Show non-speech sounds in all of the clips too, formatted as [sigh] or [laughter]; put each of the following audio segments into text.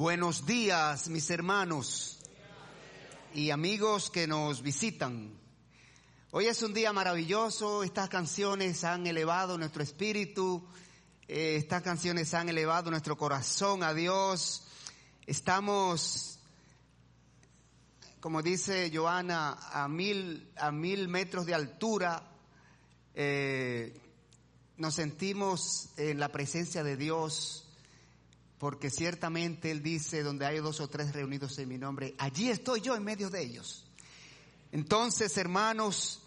Buenos días, mis hermanos y amigos que nos visitan. Hoy es un día maravilloso, estas canciones han elevado nuestro espíritu, eh, estas canciones han elevado nuestro corazón a Dios. Estamos, como dice Joana, a mil, a mil metros de altura. Eh, nos sentimos en la presencia de Dios porque ciertamente Él dice, donde hay dos o tres reunidos en mi nombre, allí estoy yo en medio de ellos. Entonces, hermanos,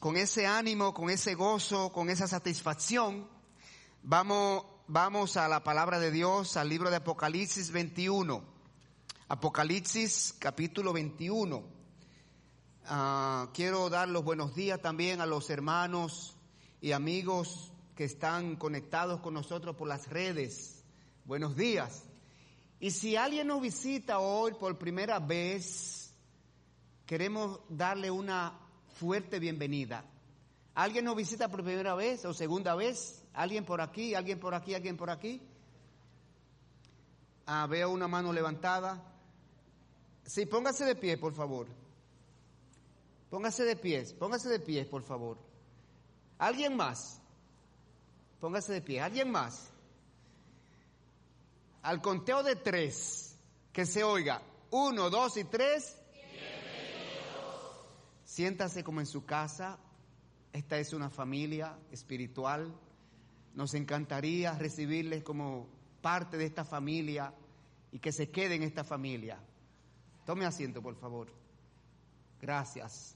con ese ánimo, con ese gozo, con esa satisfacción, vamos, vamos a la palabra de Dios, al libro de Apocalipsis 21. Apocalipsis capítulo 21. Ah, quiero dar los buenos días también a los hermanos y amigos que están conectados con nosotros por las redes Buenos días. Y si alguien nos visita hoy por primera vez, queremos darle una fuerte bienvenida. ¿Alguien nos visita por primera vez o segunda vez? ¿Alguien por aquí? ¿Alguien por aquí? ¿Alguien por aquí? Ah, veo una mano levantada. Sí, póngase de pie, por favor. Póngase de pie, póngase de pie, por favor. ¿Alguien más? Póngase de pie. ¿Alguien más? Al conteo de tres, que se oiga. Uno, dos y tres. Siéntase como en su casa. Esta es una familia espiritual. Nos encantaría recibirles como parte de esta familia y que se quede en esta familia. Tome asiento, por favor. Gracias.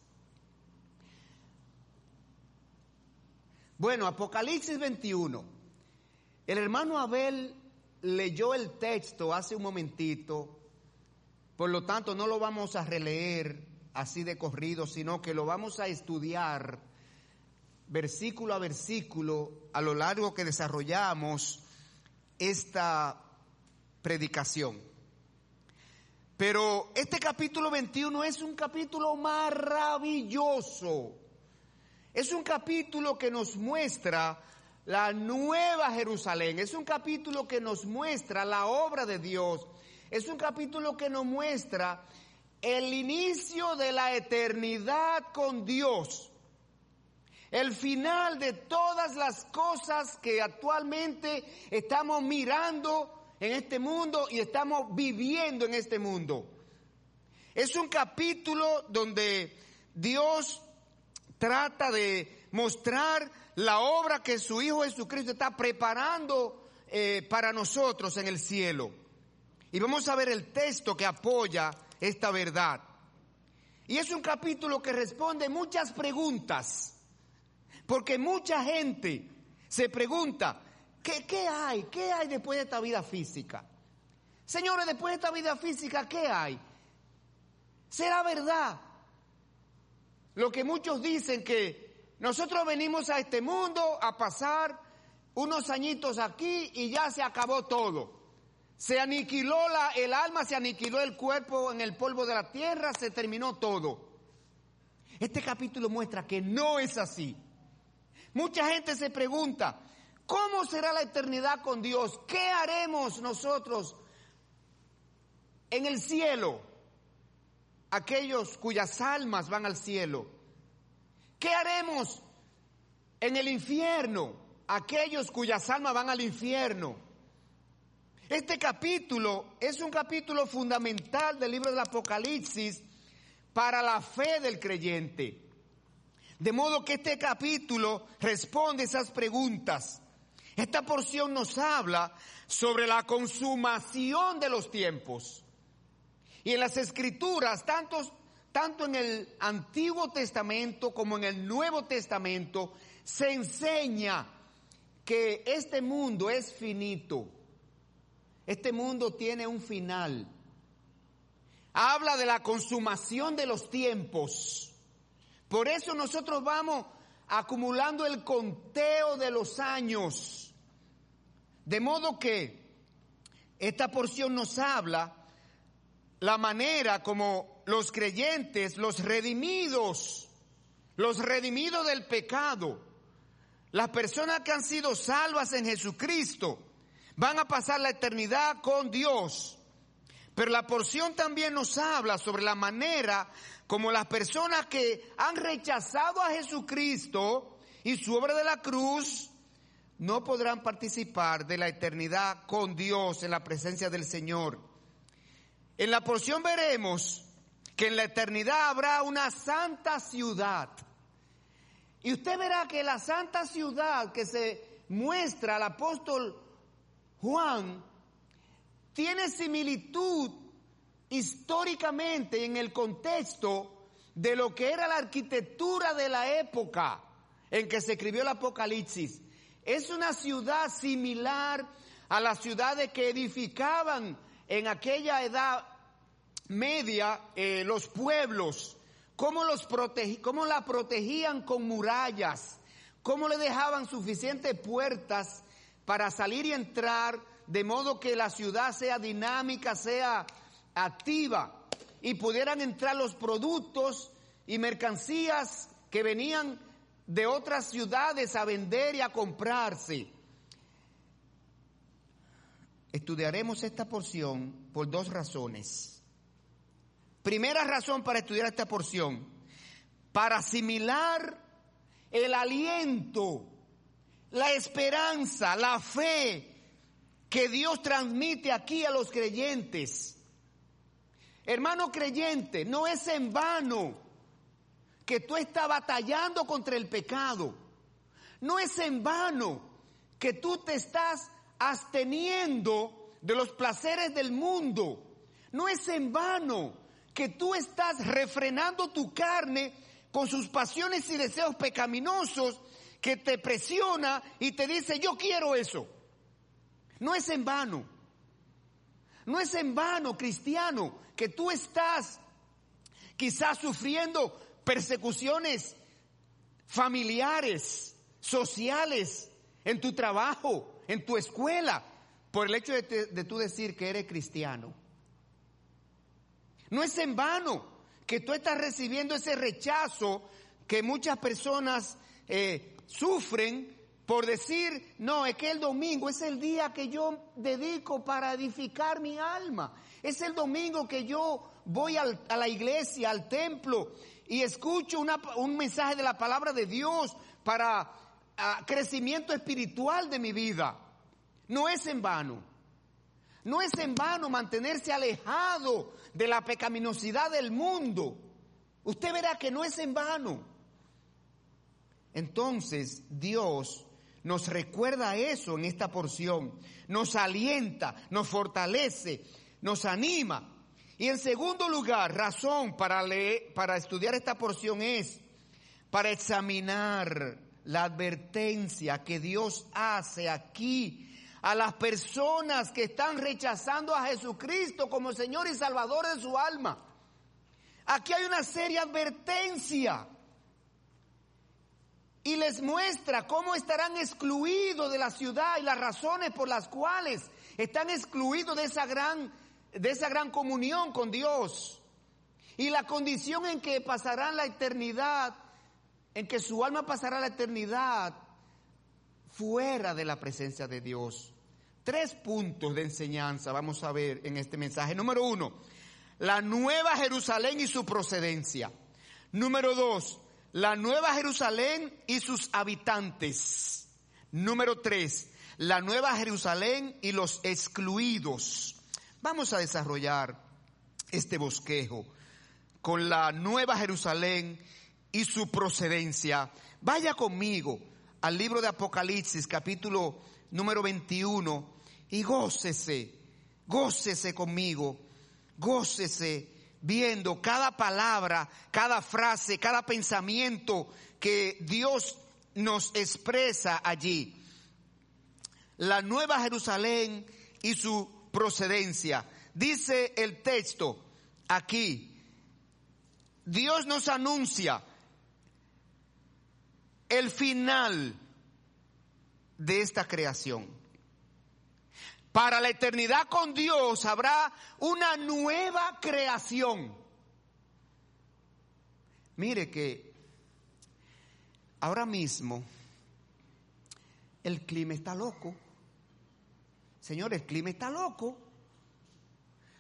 Bueno, Apocalipsis 21. El hermano Abel leyó el texto hace un momentito, por lo tanto no lo vamos a releer así de corrido, sino que lo vamos a estudiar versículo a versículo a lo largo que desarrollamos esta predicación. Pero este capítulo 21 es un capítulo maravilloso. Es un capítulo que nos muestra la nueva Jerusalén. Es un capítulo que nos muestra la obra de Dios. Es un capítulo que nos muestra el inicio de la eternidad con Dios. El final de todas las cosas que actualmente estamos mirando en este mundo y estamos viviendo en este mundo. Es un capítulo donde Dios trata de mostrar la obra que su Hijo Jesucristo está preparando eh, para nosotros en el cielo. Y vamos a ver el texto que apoya esta verdad. Y es un capítulo que responde muchas preguntas, porque mucha gente se pregunta, ¿qué, ¿qué, hay? ¿Qué hay después de esta vida física? Señores, después de esta vida física, ¿qué hay? ¿Será verdad? Lo que muchos dicen que nosotros venimos a este mundo a pasar unos añitos aquí y ya se acabó todo. Se aniquiló la, el alma, se aniquiló el cuerpo en el polvo de la tierra, se terminó todo. Este capítulo muestra que no es así. Mucha gente se pregunta, ¿cómo será la eternidad con Dios? ¿Qué haremos nosotros en el cielo? Aquellos cuyas almas van al cielo. ¿Qué haremos en el infierno? Aquellos cuyas almas van al infierno. Este capítulo es un capítulo fundamental del libro del Apocalipsis para la fe del creyente. De modo que este capítulo responde esas preguntas. Esta porción nos habla sobre la consumación de los tiempos. Y en las escrituras, tantos tanto en el Antiguo Testamento como en el Nuevo Testamento, se enseña que este mundo es finito. Este mundo tiene un final. Habla de la consumación de los tiempos. Por eso nosotros vamos acumulando el conteo de los años. De modo que esta porción nos habla la manera como los creyentes, los redimidos, los redimidos del pecado, las personas que han sido salvas en Jesucristo, van a pasar la eternidad con Dios. Pero la porción también nos habla sobre la manera como las personas que han rechazado a Jesucristo y su obra de la cruz no podrán participar de la eternidad con Dios en la presencia del Señor. En la porción veremos que en la eternidad habrá una santa ciudad. Y usted verá que la santa ciudad que se muestra al apóstol Juan tiene similitud históricamente en el contexto de lo que era la arquitectura de la época en que se escribió el Apocalipsis. Es una ciudad similar a las ciudades que edificaban en aquella edad media eh, los pueblos, cómo, los cómo la protegían con murallas, cómo le dejaban suficientes puertas para salir y entrar de modo que la ciudad sea dinámica, sea activa y pudieran entrar los productos y mercancías que venían de otras ciudades a vender y a comprarse. Estudiaremos esta porción por dos razones. Primera razón para estudiar esta porción, para asimilar el aliento, la esperanza, la fe que Dios transmite aquí a los creyentes. Hermano creyente, no es en vano que tú estás batallando contra el pecado. No es en vano que tú te estás absteniendo de los placeres del mundo. No es en vano que tú estás refrenando tu carne con sus pasiones y deseos pecaminosos que te presiona y te dice, yo quiero eso. No es en vano. No es en vano, cristiano, que tú estás quizás sufriendo persecuciones familiares, sociales, en tu trabajo, en tu escuela, por el hecho de, tú decir que eres cristiano. No es en vano que tú estás recibiendo ese rechazo que muchas personas eh, sufren por decir, no, es que el domingo es el día que yo dedico para edificar mi alma. Es el domingo que yo voy a la iglesia, al templo, y escucho un mensaje de la palabra de Dios para crecimiento espiritual de mi vida. No es en vano. No es en vano mantenerse alejado de la pecaminosidad del mundo. Usted verá que no es en vano. Entonces Dios nos recuerda eso en esta porción, nos alienta, nos fortalece, nos anima. Y en segundo lugar, razón para leer, para estudiar esta porción es para examinar la advertencia que Dios hace aquí a las personas que están rechazando a Jesucristo como Señor y Salvador de su alma. Aquí hay una seria advertencia y les muestra cómo estarán excluidos de la ciudad y las razones por las cuales están excluidos de esa gran, de esa gran comunión con Dios. Y la condición en que pasarán la eternidad, en que su alma pasará la eternidad fuera de la presencia de Dios. Tres puntos de enseñanza vamos a ver en este mensaje. Número uno, la nueva Jerusalén y su procedencia. Número dos, la Nueva Jerusalén y sus habitantes. Número tres, la Nueva Jerusalén y los excluidos. Vamos a desarrollar este bosquejo con la Nueva Jerusalén y su procedencia. Vaya conmigo al libro de Apocalipsis, capítulo número 21, y gócese, gócese conmigo, gócese viendo cada palabra, cada frase, cada pensamiento que Dios nos expresa allí. La nueva Jerusalén y su procedencia. Dice el texto aquí, Dios nos anuncia el final de esta creación. Para la eternidad con Dios habrá una nueva creación. Mire que ahora mismo el clima está loco. Señor, el clima está loco.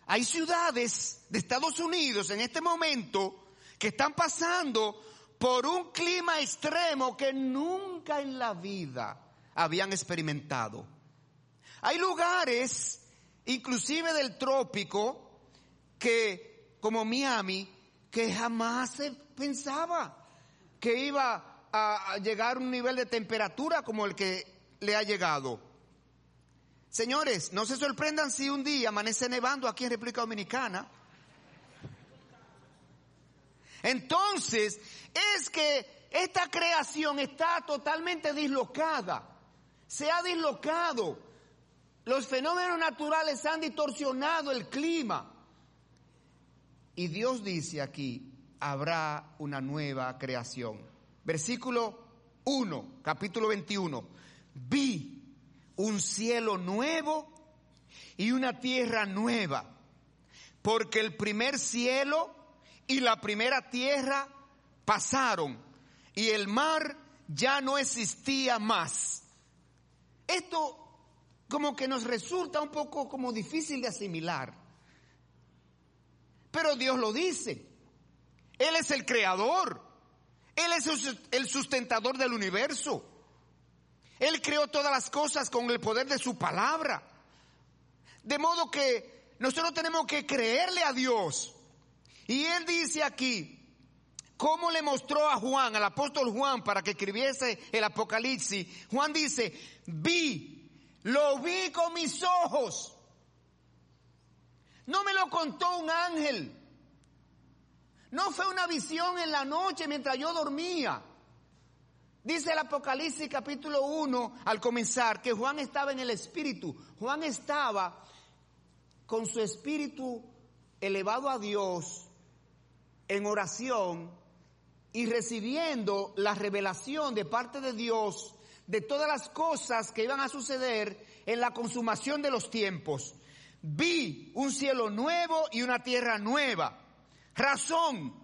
hay ciudades de Estados Unidos en este momento que están pasando por un clima extremo que nunca en la vida habían experimentado. Hay lugares, inclusive del trópico, que como Miami, que jamás se pensaba que iba a llegar un nivel de temperatura como el que le ha llegado. Señores, no se sorprendan si un día amanece nevando aquí en República Dominicana. Entonces, es que esta creación está totalmente dislocada. Se ha dislocado. Los fenómenos naturales han distorsionado el clima. Y Dios dice aquí, habrá una nueva creación. Versículo 1, capítulo 21. Vi un cielo nuevo y una tierra nueva, porque el primer cielo y la primera tierra pasaron y el mar ya no existía más. Esto como que nos resulta un poco como difícil de asimilar. Pero Dios lo dice. Él es el creador. Él es el sustentador del universo. Él creó todas las cosas con el poder de su palabra. De modo que nosotros tenemos que creerle a Dios. Y Él dice aquí, ¿cómo le mostró a Juan, al apóstol Juan, para que escribiese el Apocalipsis? Juan dice, vi, lo vi con mis ojos. No me lo contó un ángel. No fue una visión en la noche mientras yo dormía. Dice el Apocalipsis capítulo 1 al comenzar que Juan estaba en el Espíritu. Juan estaba con su espíritu elevado a Dios en oración y recibiendo la revelación de parte de Dios de todas las cosas que iban a suceder en la consumación de los tiempos. Vi un cielo nuevo y una tierra nueva. Razón,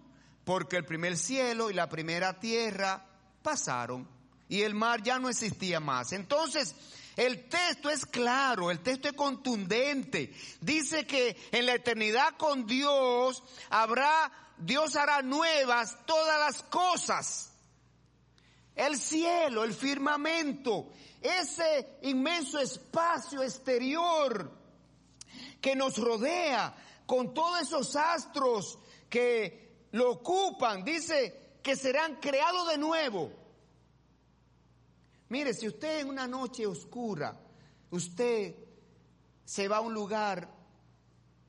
porque el primer cielo y la primera tierra pasaron y el mar ya no existía más. Entonces, el texto es claro, el texto es contundente. Dice que en la eternidad con Dios habrá, Dios hará nuevas todas las cosas. El cielo, el firmamento, ese inmenso espacio exterior que nos rodea con todos esos astros que lo ocupan, dice que serán creados de nuevo. Mire, si usted en una noche oscura, usted se va a un lugar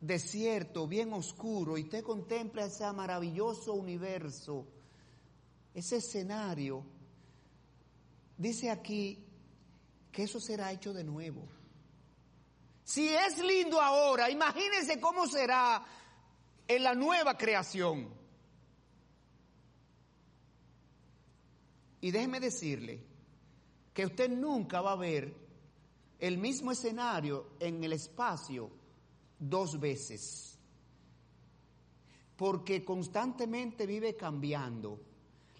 desierto, bien oscuro, y usted contempla ese maravilloso universo, ese escenario, dice aquí que eso será hecho de nuevo. Si es lindo ahora, imagínense cómo será en la nueva creación. Y déjeme decirle que usted nunca va a ver el mismo escenario en el espacio dos veces, porque constantemente vive cambiando.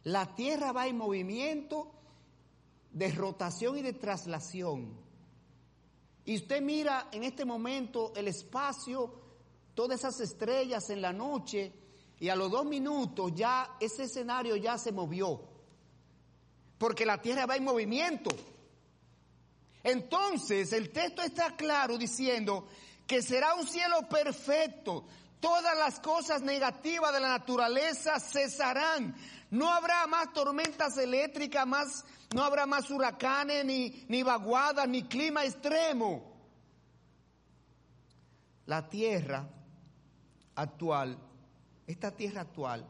La Tierra va en movimiento de rotación y de traslación. Y usted mira en este momento el espacio, todas esas estrellas en la noche, y a los dos minutos ya ese escenario ya se movió porque la tierra va en movimiento. Entonces el texto está claro diciendo que será un cielo perfecto. Todas las cosas negativas de la naturaleza cesarán. No habrá más tormentas eléctricas, más, no habrá más huracanes, ni, ni vaguadas, ni clima extremo. La tierra actual, esta tierra actual,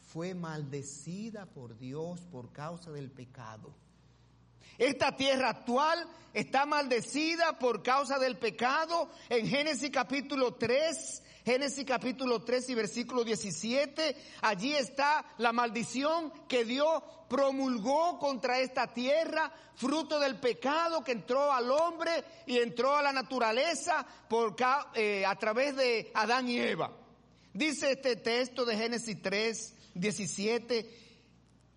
fue maldecida por Dios por causa del pecado. Esta tierra actual está maldecida por causa del pecado. En Génesis capítulo 3, Génesis capítulo 3 y versículo 17, allí está la maldición que Dios promulgó contra esta tierra, fruto del pecado que entró al hombre y entró a la naturaleza eh, a través de Adán y Eva. Dice este texto de Génesis 3, 17,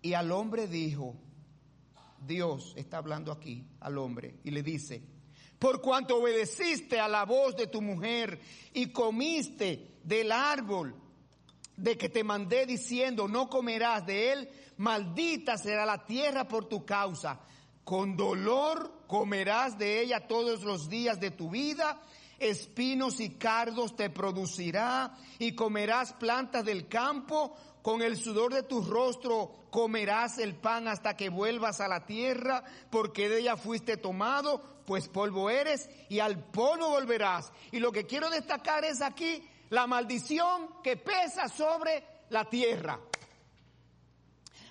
y al hombre dijo, Dios está hablando aquí al hombre y le dice, Por cuanto obedeciste a la voz de tu mujer y comiste del árbol de que te mandé diciendo, no comerás de él, maldita será la tierra por tu causa. Con dolor comerás de ella todos los días de tu vida, espinos y cardos te producirá, y comerás plantas del campo, con el sudor de tu rostro comerás el pan hasta que vuelvas a la tierra, porque de ella fuiste tomado, pues polvo eres, y al polvo volverás. Y lo que quiero destacar es aquí la maldición que pesa sobre la tierra.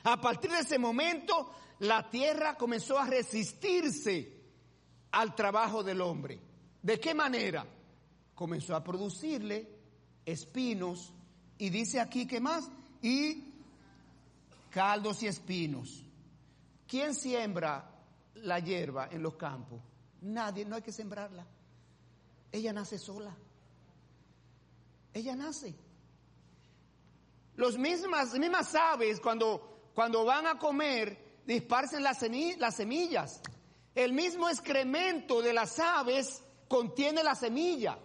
A partir de ese momento, la tierra comenzó a resistirse al trabajo del hombre. ¿De qué manera? Comenzó a producirle espinos y dice aquí que más y caldos y espinos. ¿Quién siembra la hierba en los campos? Nadie, no hay que sembrarla. Ella nace sola. Ella nace. Los mismas, mismas aves cuando, cuando van a comer disparcen las, las semillas. El mismo excremento de las aves contiene la semilla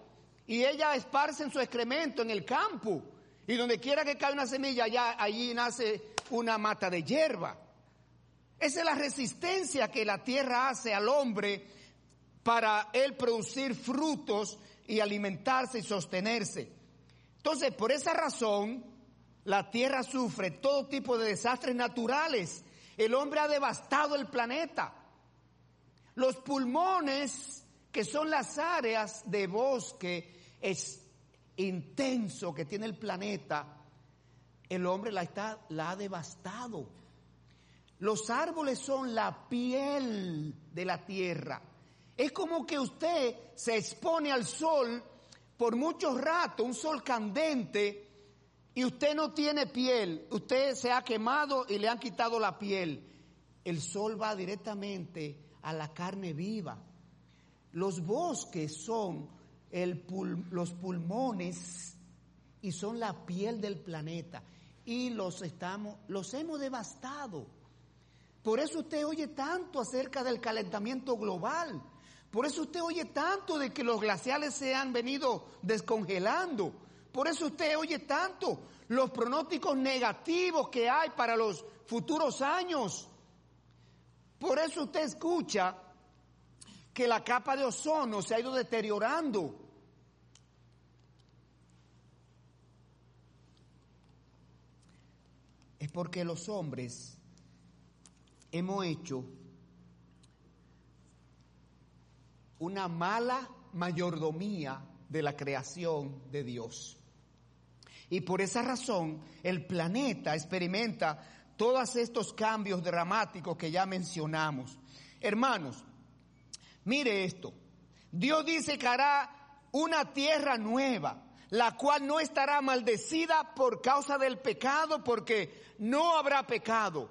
y ellas esparcen su excremento en el campo. Y donde quiera que cae una semilla, ya allí nace una mata de hierba. Esa es la resistencia que la tierra hace al hombre para él producir frutos y alimentarse y sostenerse. Entonces, por esa razón, la tierra sufre todo tipo de desastres naturales. El hombre ha devastado el planeta. Los pulmones, que son las áreas de bosque, es intenso que tiene el planeta, el hombre la, ha devastado. Los árboles son la piel de la tierra. Es como que usted se expone al sol por mucho rato, un sol candente, y usted no tiene piel, usted se ha quemado y le han quitado la piel. El sol va directamente a la carne viva. Los bosques son los pulmones y son la piel del planeta y los estamos, los hemos devastado. Por eso usted oye tanto acerca del calentamiento global. Por eso usted oye tanto de que los glaciales se han venido descongelando. Por eso usted oye tanto los pronósticos negativos que hay para los futuros años. Por eso usted escucha que la capa de ozono se ha ido deteriorando. Es porque los hombres hemos hecho una mala mayordomía de la creación de Dios. Y por esa razón el planeta experimenta todos estos cambios dramáticos que ya mencionamos. Hermanos, Mire esto. Dios dice que hará una tierra nueva, la cual no estará maldecida por causa del pecado, porque no habrá pecado.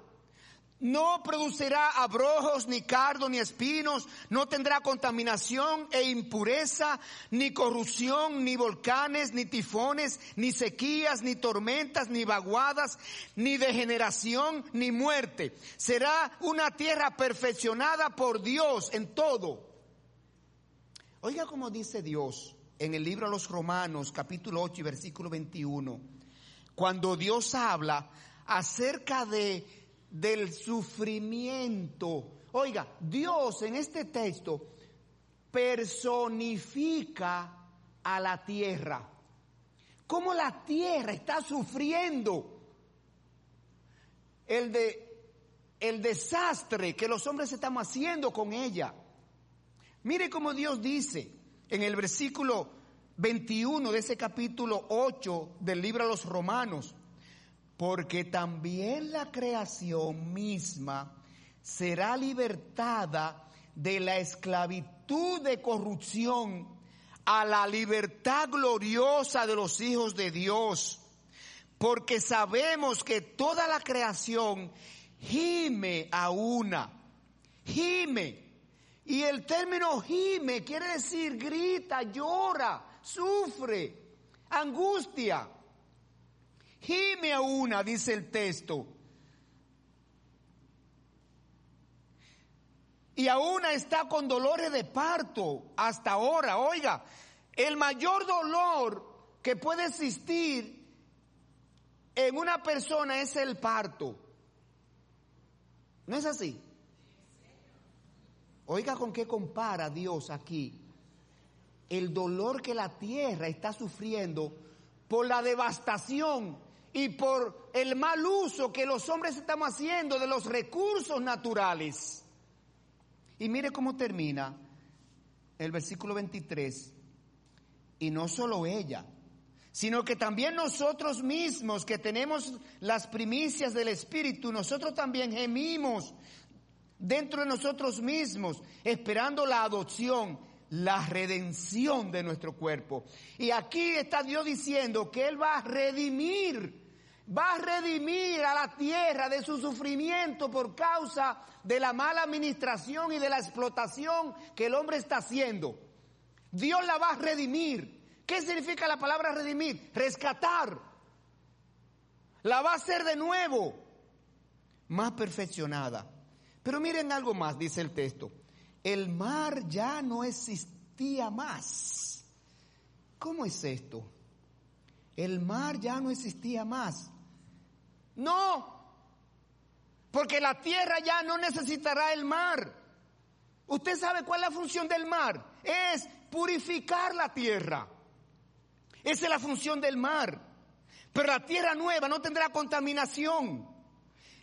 No producirá abrojos, ni cardo, ni espinos, no tendrá contaminación e impureza, ni corrupción, ni volcanes, ni tifones, ni sequías, ni tormentas, ni vaguadas, ni degeneración, ni muerte. Será una tierra perfeccionada por Dios en todo. Oiga como dice Dios en el libro de los Romanos, capítulo 8 y versículo 21, cuando Dios habla acerca de del sufrimiento. Oiga, Dios en este texto personifica a la tierra. Cómo la tierra está sufriendo el, de, el desastre que los hombres estamos haciendo con ella. Mire cómo Dios dice en el versículo 21 de ese capítulo 8 del libro de los Romanos porque también la creación misma será libertada de la esclavitud de corrupción a la libertad gloriosa de los hijos de Dios, porque sabemos que toda la creación gime a una, gime. Y el término gime quiere decir grita, llora, sufre, angustia. Gime a una, dice el texto. y aún está con dolores de parto hasta ahora. Oiga, el mayor dolor que puede existir en una persona es el parto. ¿No es así? Oiga con qué compara Dios aquí el dolor que la tierra está sufriendo por la devastación y por el mal uso que los hombres estamos haciendo de los recursos naturales. Y mire cómo termina el versículo 23. Y no solo ella, sino que también nosotros mismos que tenemos las primicias del Espíritu, nosotros también gemimos dentro de nosotros mismos, esperando la adopción, la redención de nuestro cuerpo. Y aquí está Dios diciendo que Él va a redimir va a redimir a la tierra de su sufrimiento por causa de la mala administración y de la explotación que el hombre está haciendo. Dios la va a redimir. ¿Qué significa la palabra redimir? Rescatar. La va a hacer de nuevo, más perfeccionada. Pero miren algo más, dice el texto. El mar ya no existía más. ¿Cómo es esto? El mar ya no existía más. No, porque la tierra ya no necesitará el mar. ¿Usted sabe cuál es la función del mar? Es purificar la tierra. Esa es la función del mar. Pero la tierra nueva no tendrá contaminación.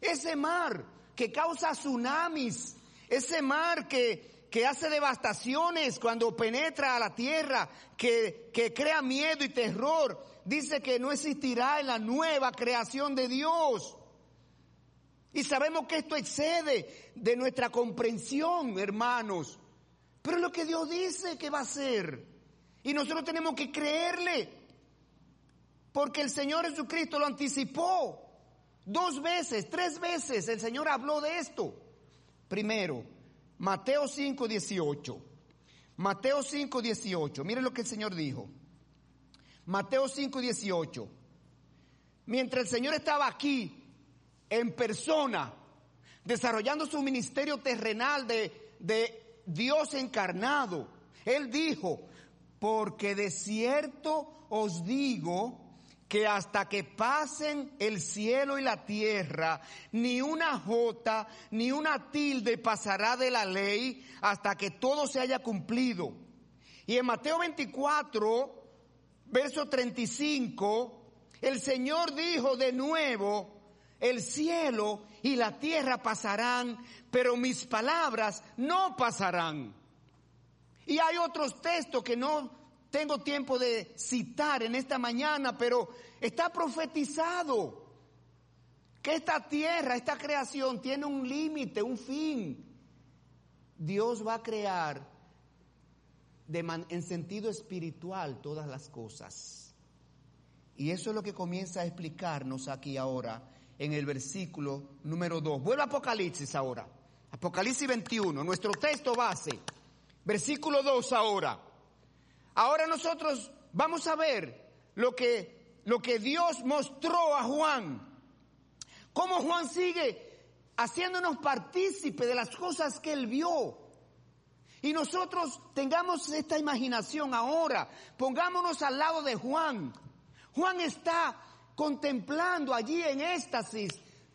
Ese mar que causa tsunamis, ese mar que, que hace devastaciones cuando penetra a la tierra, que, que crea miedo y terror, dice que no existirá en la nueva creación de Dios. Y sabemos que esto excede de nuestra comprensión, hermanos. Pero es lo que Dios dice que va a ser. Y nosotros tenemos que creerle. Porque el Señor Jesucristo lo anticipó. Dos veces, tres veces el Señor habló de esto. Primero, Mateo 5, 18. Mateo 5, 18. Miren lo que el Señor dijo. Mateo 5, 18. Mientras el Señor estaba aquí, en persona, desarrollando su ministerio terrenal de, de Dios encarnado, Él dijo, porque de cierto os digo que hasta que pasen el cielo y la tierra, ni una jota, ni una tilde pasará de la ley hasta que todo se haya cumplido. Y en Mateo 24, verso 35, el Señor dijo de nuevo, el cielo y la tierra pasarán, pero mis palabras no pasarán. Y hay otros textos que no tengo tiempo de citar en esta mañana, pero está profetizado que esta tierra, esta creación tiene un límite, un fin. Dios va a crear en sentido espiritual todas las cosas. Y eso es lo que comienza a explicarnos aquí ahora en el versículo número 2. Vuelve a Apocalipsis ahora. Apocalipsis 21, nuestro texto base. Versículo 2 ahora. Ahora nosotros vamos a ver lo que, lo que Dios mostró a Juan. Cómo Juan sigue haciéndonos partícipe de las cosas que él vio. Y nosotros tengamos esta imaginación ahora, pongámonos al lado de Juan. Juan está contemplando allí en éxtasis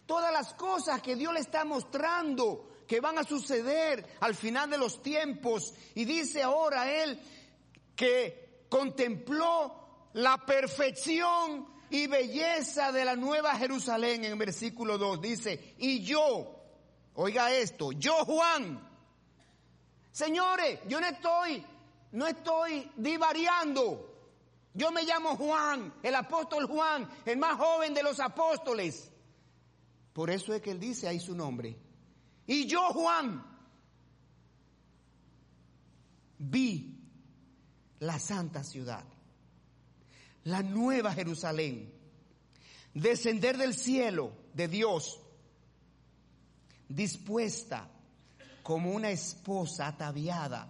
todas las cosas que Dios le está mostrando que van a suceder al final de los tiempos. Y dice ahora él que contempló la perfección y belleza de la nueva Jerusalén en versículo 2. Dice, y yo, oiga esto, yo Juan, Señores, yo no estoy, no estoy divariando. Yo me llamo Juan, el apóstol Juan, el más joven de los apóstoles. Por eso es que él dice ahí su nombre. Y yo, Juan, vi la santa ciudad, la nueva Jerusalén, descender del cielo de Dios, dispuesta como una esposa ataviada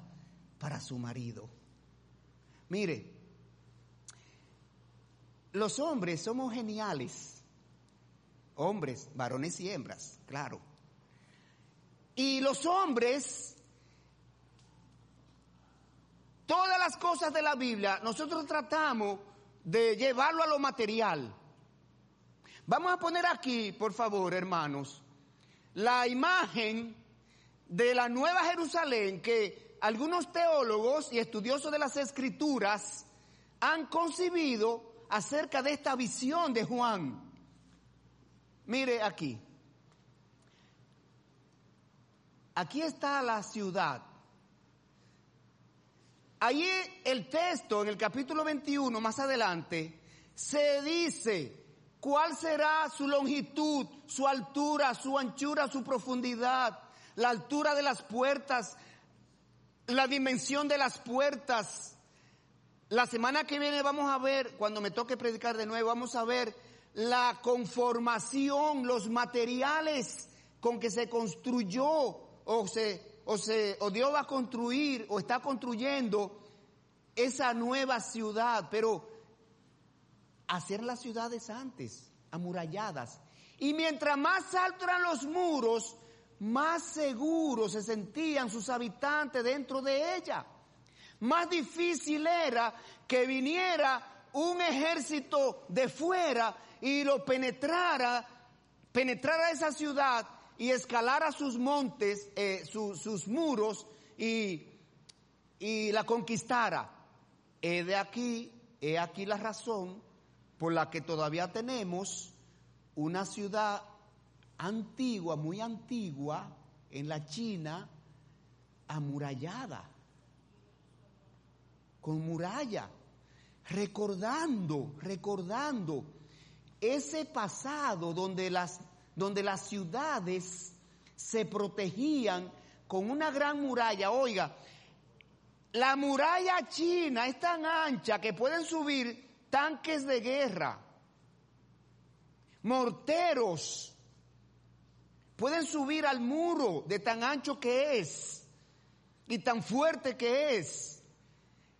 para su marido. Mire, los hombres somos geniales, hombres, varones y hembras, claro. Y los hombres, todas las cosas de la Biblia, nosotros tratamos de llevarlo a lo material. Vamos a poner aquí, por favor, hermanos, la imagen de la Nueva Jerusalén que algunos teólogos y estudiosos de las escrituras han concebido acerca de esta visión de Juan. Mire aquí. Aquí está la ciudad. Allí el texto en el capítulo 21, más adelante, se dice cuál será su longitud, su altura, su anchura, su profundidad, la altura de las puertas, la dimensión de las puertas. La semana que viene vamos a ver, cuando me toque predicar de nuevo, vamos a ver la conformación, los materiales con que se construyó o se o se Dios va a construir o está construyendo esa nueva ciudad, pero hacer las ciudades antes, amuralladas. Y mientras más altos eran los muros, más seguros se sentían sus habitantes dentro de ella. Más difícil era que viniera un ejército de fuera y lo penetrara, penetrara esa ciudad y escalara sus montes, eh, sus muros y, y la conquistara. He de aquí, he aquí la razón por la que todavía tenemos una ciudad antigua, muy antigua, en la China, amurallada, con muralla, recordando, recordando ese pasado donde las, donde las ciudades se protegían con una gran muralla. Oiga, la muralla china es tan ancha que pueden subir tanques de guerra, morteros, pueden subir al muro de tan ancho que es y tan fuerte que es.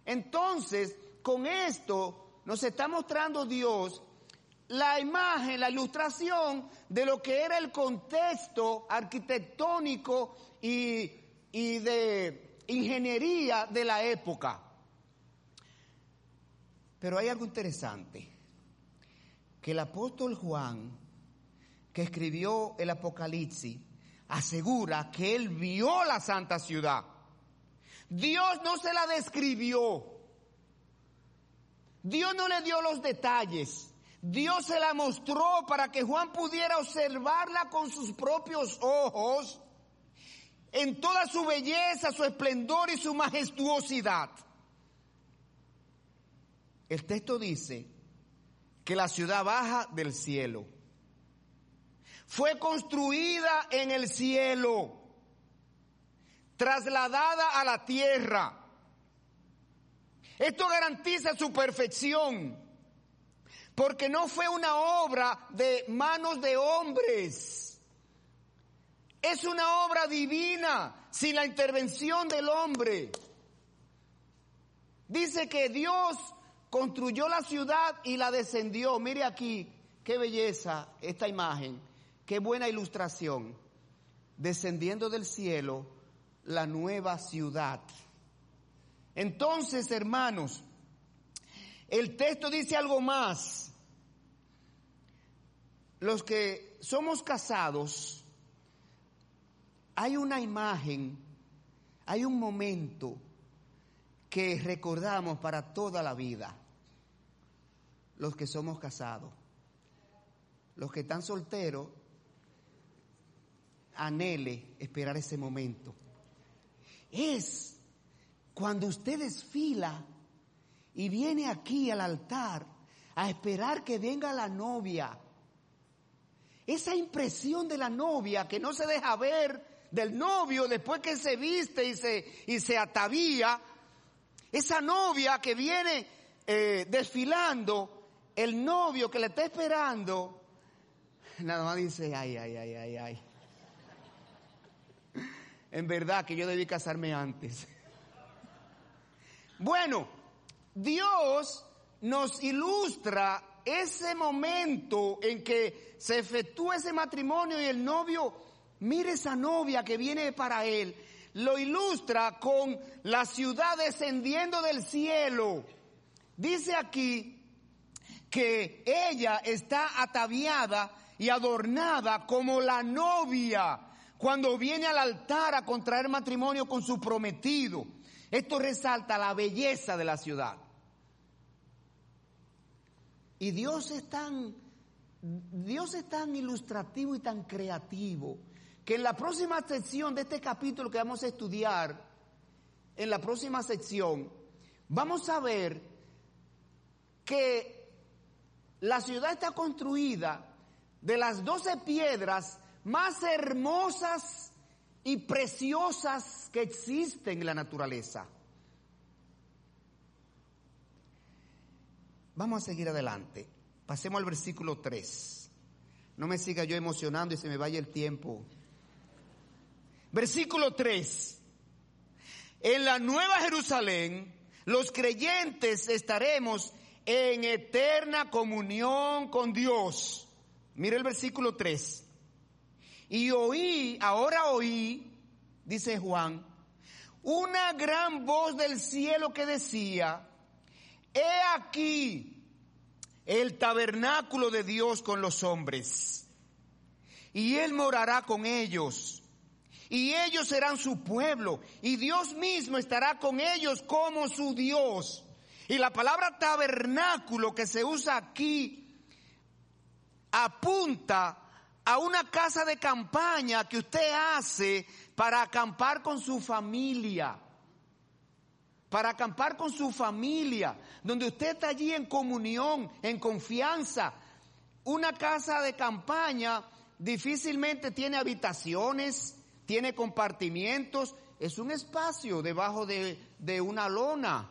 Entonces, con esto nos está mostrando Dios la imagen, la ilustración de lo que era el contexto arquitectónico y, de ingeniería de la época. Pero hay algo interesante, que el apóstol Juan que escribió el Apocalipsis asegura que él vio la santa ciudad. Dios no se la describió. Dios no le dio los detalles. Dios se la mostró para que Juan pudiera observarla con sus propios ojos en toda su belleza, su esplendor y su majestuosidad. El texto dice que la ciudad baja del cielo fue construida en el cielo, trasladada a la tierra. Esto garantiza su perfección, porque no fue una obra de manos de hombres. Es una obra divina sin la intervención del hombre. Dice que Dios construyó la ciudad y la descendió. Mire aquí, qué belleza esta imagen Qué buena ilustración. Descendiendo del cielo la nueva ciudad. Entonces, hermanos, el texto dice algo más. Los que somos casados, hay una imagen, hay un momento que recordamos para toda la vida. Los que somos casados. Los que están solteros anhele esperar ese momento. Es cuando usted desfila y viene aquí al altar a esperar que venga la novia. Esa impresión de la novia que no se deja ver del novio después que se viste y se, y se atavía. Esa novia que viene eh, desfilando, el novio que le está esperando, nada más dice, ay, ay, ay, ay, ay en verdad que yo debí casarme antes. Bueno, Dios nos ilustra ese momento en que se efectúa ese matrimonio y el novio mire esa novia que viene para él. Lo ilustra con la ciudad descendiendo del cielo. Dice aquí que ella está ataviada y adornada como la novia cuando viene al altar a contraer matrimonio con su prometido. Esto resalta la belleza de la ciudad. Y Dios es tan, Dios es tan ilustrativo y tan creativo que en la próxima sección de este capítulo que vamos a estudiar, en la próxima sección, vamos a ver que la ciudad está construida de las doce piedras más hermosas y preciosas que existen en la naturaleza. Vamos a seguir adelante. Pasemos al versículo 3. No me siga yo emocionando y se me vaya el tiempo. Versículo 3. En la nueva Jerusalén, los creyentes estaremos en eterna comunión con Dios. Mire el versículo 3. Y oí, ahora oí, dice Juan, una gran voz del cielo que decía, he aquí el tabernáculo de Dios con los hombres, y Él morará con ellos, y ellos serán su pueblo, y Dios mismo estará con ellos como su Dios. Y la palabra tabernáculo que se usa aquí apunta a una casa de campaña que usted hace para acampar con su familia. Para acampar con su familia, donde usted está allí en comunión, en confianza. Una casa de campaña difícilmente tiene habitaciones, tiene compartimientos, es un espacio debajo de, de una lona.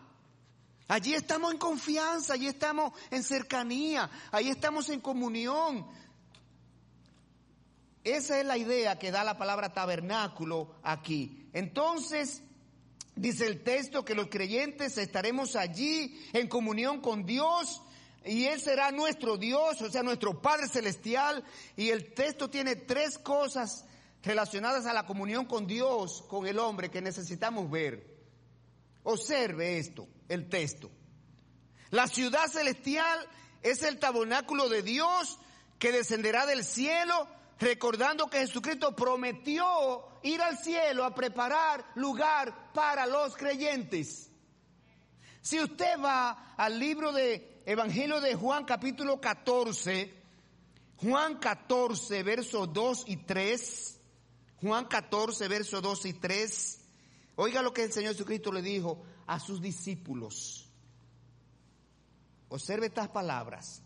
Allí estamos en confianza, allí estamos en cercanía, allí estamos en comunión. Esa es la idea que da la palabra tabernáculo aquí. Entonces, dice el texto que los creyentes estaremos allí en comunión con Dios y Él será nuestro Dios, o sea, nuestro Padre Celestial. Y el texto tiene tres cosas relacionadas a la comunión con Dios, con el hombre, que necesitamos ver. Observe esto, el texto. La ciudad celestial es el tabernáculo de Dios que descenderá del cielo recordando que Jesucristo prometió ir al cielo a preparar lugar para los creyentes. Si usted va al libro de Evangelio de Juan capítulo 14, Juan 14 versos 2 y 3, Juan 14 versos 2 y 3, oiga lo que el Señor Jesucristo le dijo a sus discípulos. Observe estas palabras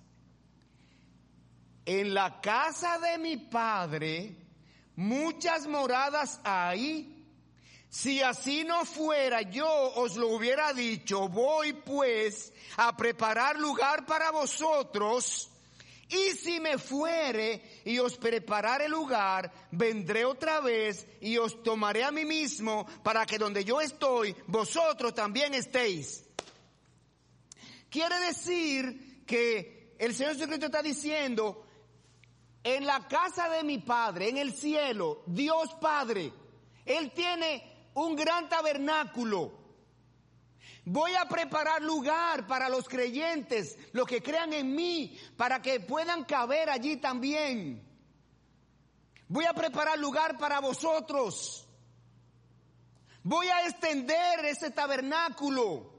en la casa de mi padre muchas moradas hay. Si así no fuera, yo os lo hubiera dicho, voy pues a preparar lugar para vosotros. Y si me fuere y os preparare lugar, vendré otra vez y os tomaré a mí mismo para que donde yo estoy, vosotros también estéis. Quiere decir que el Señor Jesucristo está diciendo, en la casa de mi Padre, en el cielo, Dios Padre, Él tiene un gran tabernáculo. Voy a preparar lugar para los creyentes, los que crean en mí, para que puedan caber allí también. Voy a preparar lugar para vosotros. Voy a extender ese tabernáculo.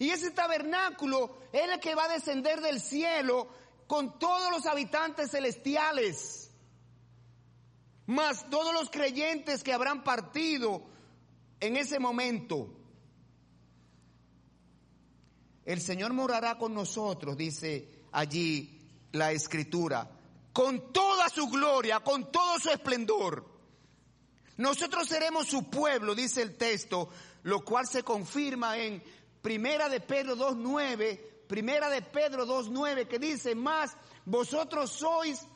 Y ese tabernáculo es el que va a descender del cielo con todos los habitantes celestiales, más todos los creyentes que habrán partido en ese momento. El Señor morará con nosotros, dice allí la escritura, con toda su gloria, con todo su esplendor. Nosotros seremos su pueblo, dice el texto, lo cual se confirma en Primera de Pedro 2.9, Primera de Pedro 2.9 que dice, más vosotros sois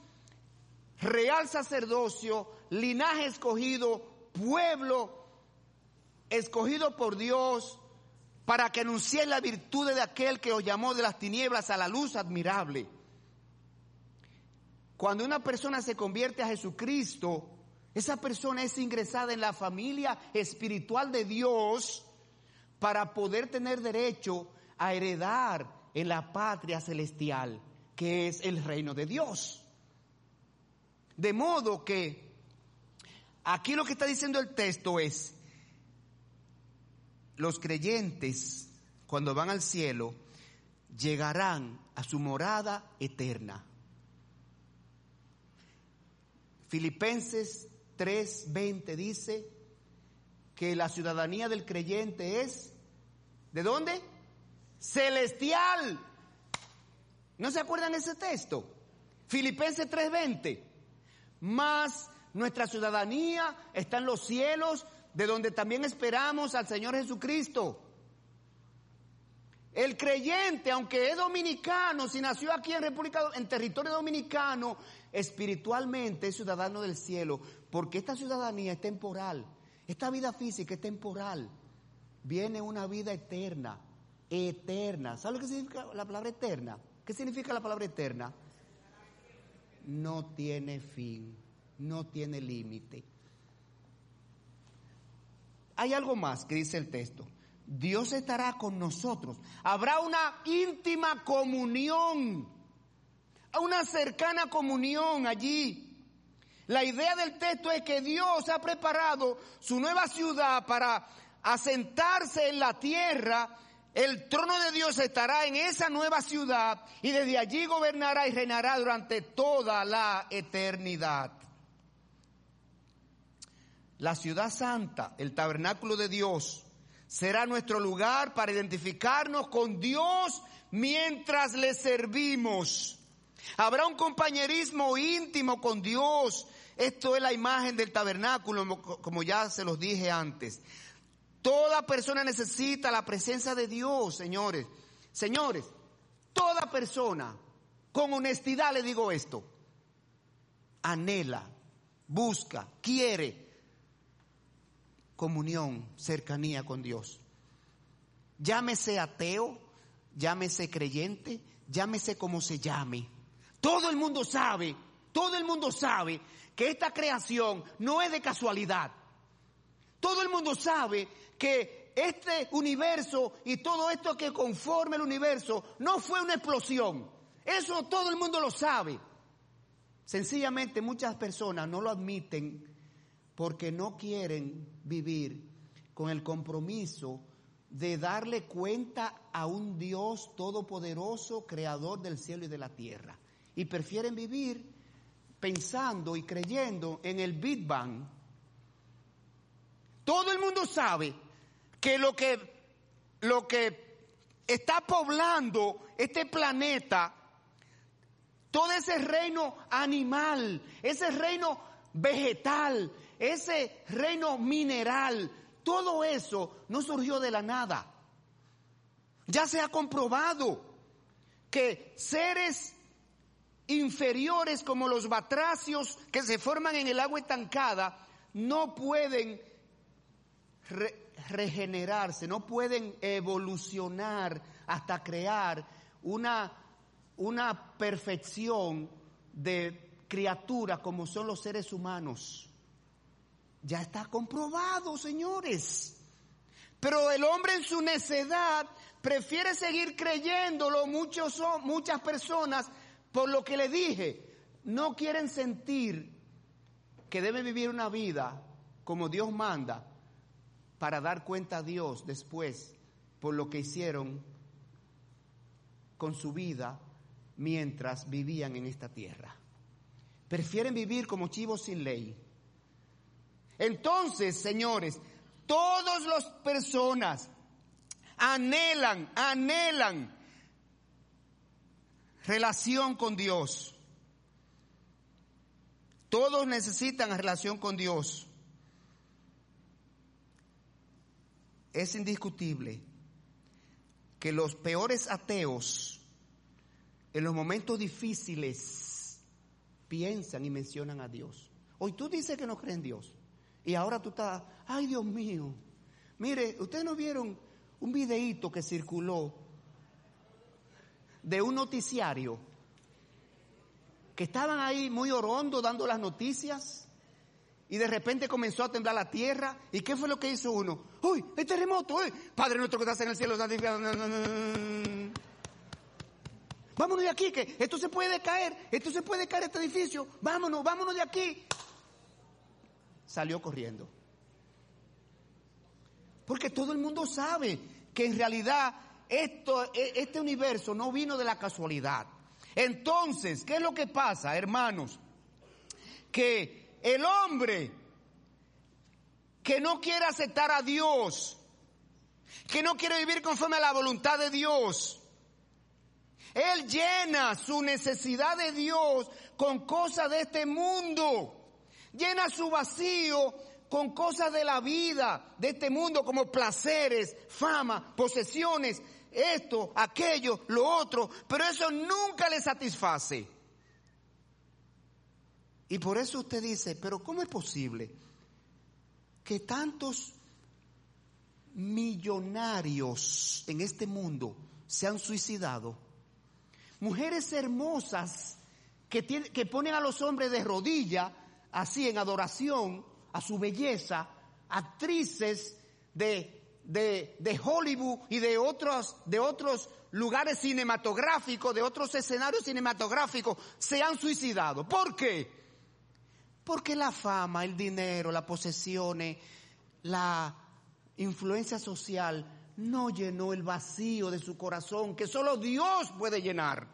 real sacerdocio, linaje escogido, pueblo escogido por Dios, para que anunciéis la virtud de aquel que os llamó de las tinieblas a la luz admirable. Cuando una persona se convierte a Jesucristo, esa persona es ingresada en la familia espiritual de Dios para poder tener derecho a heredar en la patria celestial, que es el reino de Dios. De modo que aquí lo que está diciendo el texto es, los creyentes cuando van al cielo llegarán a su morada eterna. Filipenses 3:20 dice que la ciudadanía del creyente es, ¿de dónde? Celestial. ¿No se acuerdan ese texto? Filipenses 3:20. Más nuestra ciudadanía está en los cielos, de donde también esperamos al Señor Jesucristo. El creyente, aunque es dominicano, si nació aquí en República, en territorio dominicano, espiritualmente es ciudadano del cielo, porque esta ciudadanía es temporal, esta vida física es temporal. Viene una vida eterna, eterna. ¿Sabe lo que significa la palabra eterna? ¿Qué significa la palabra eterna? No tiene fin, no tiene límite. Hay algo más que dice el texto. Dios estará con nosotros. Habrá una íntima comunión, una cercana comunión allí. La idea del texto es que Dios ha preparado su nueva ciudad para asentarse en la tierra. El trono de Dios estará en esa nueva ciudad y desde allí gobernará y reinará durante toda la eternidad. La ciudad santa, el tabernáculo de Dios, será nuestro lugar para identificarnos con Dios mientras le servimos. Habrá un compañerismo íntimo con Dios. Esto es la imagen del tabernáculo, como ya se los dije antes. Toda persona necesita la presencia de Dios, señores. Señores, toda persona, con honestidad le digo esto, anhela, busca, quiere comunión, cercanía con Dios. Llámese ateo, llámese creyente, llámese como se llame. Todo el mundo sabe, todo el mundo sabe que esta creación no es de casualidad. Todo el mundo sabe que este universo y todo esto que conforma el universo no fue una explosión. Eso todo el mundo lo sabe. Sencillamente muchas personas no lo admiten porque no quieren vivir con el compromiso de darle cuenta a un Dios todopoderoso, creador del cielo y de la tierra. Y prefieren vivir pensando y creyendo en el Big Bang. Todo el mundo sabe que lo que, lo que está poblando este planeta, todo ese reino animal, ese reino vegetal, ese reino mineral, todo eso no surgió de la nada. Ya se ha comprobado que seres inferiores como los batracios que se forman en el agua estancada no pueden regenerarse, no pueden evolucionar hasta crear una, una perfección de criatura como son los seres humanos. Ya está comprobado, señores. Pero el hombre en su necedad prefiere seguir creyéndolo. Muchos muchas personas, por lo que le dije, no quieren sentir que deben vivir una vida como Dios manda para dar cuenta a Dios después por lo que hicieron con su vida mientras vivían en esta tierra. Prefieren vivir como chivos sin ley entonces, señores, todas las personas anhelan, anhelan relación con Dios. Todos necesitan relación con Dios. Es indiscutible que los peores ateos en los momentos difíciles piensan y mencionan a Dios. Hoy tú dices que no crees en Dios. Y ahora tú estás, ay Dios mío. Mire, ustedes no vieron un videíto que circuló de un noticiario que estaban ahí muy orondo dando las noticias y de repente comenzó a temblar la tierra. ¿Y qué fue lo que hizo uno? ¡Uy, el terremoto! ¡Uy! Padre nuestro que estás en el cielo, Vámonos de aquí, que esto se puede caer, esto se puede caer este edificio. Vámonos, vámonos de aquí. Salió corriendo. Porque todo el mundo sabe que en realidad esto, e, este universo no vino de la casualidad. Entonces, ¿qué es lo que pasa, hermanos? Que el hombre que no quiere aceptar a Dios, que no quiere vivir conforme a la voluntad de Dios, él llena su necesidad de Dios con cosas de este mundo. Llena su vacío con cosas de la vida, de este mundo, como placeres, fama, posesiones, esto, aquello, lo otro. Pero eso nunca le satisface. Y por eso usted dice, pero ¿cómo es posible que tantos millonarios en este mundo se han suicidado? Mujeres hermosas que, que ponen a los hombres de rodilla, así en adoración a su belleza, actrices de, de, de Hollywood y de otros, de otros lugares cinematográficos, de otros escenarios cinematográficos, se han suicidado. ¿Por qué? Porque la fama, el dinero, las posesiones, la influencia social no llenó el vacío de su corazón que solo Dios puede llenar.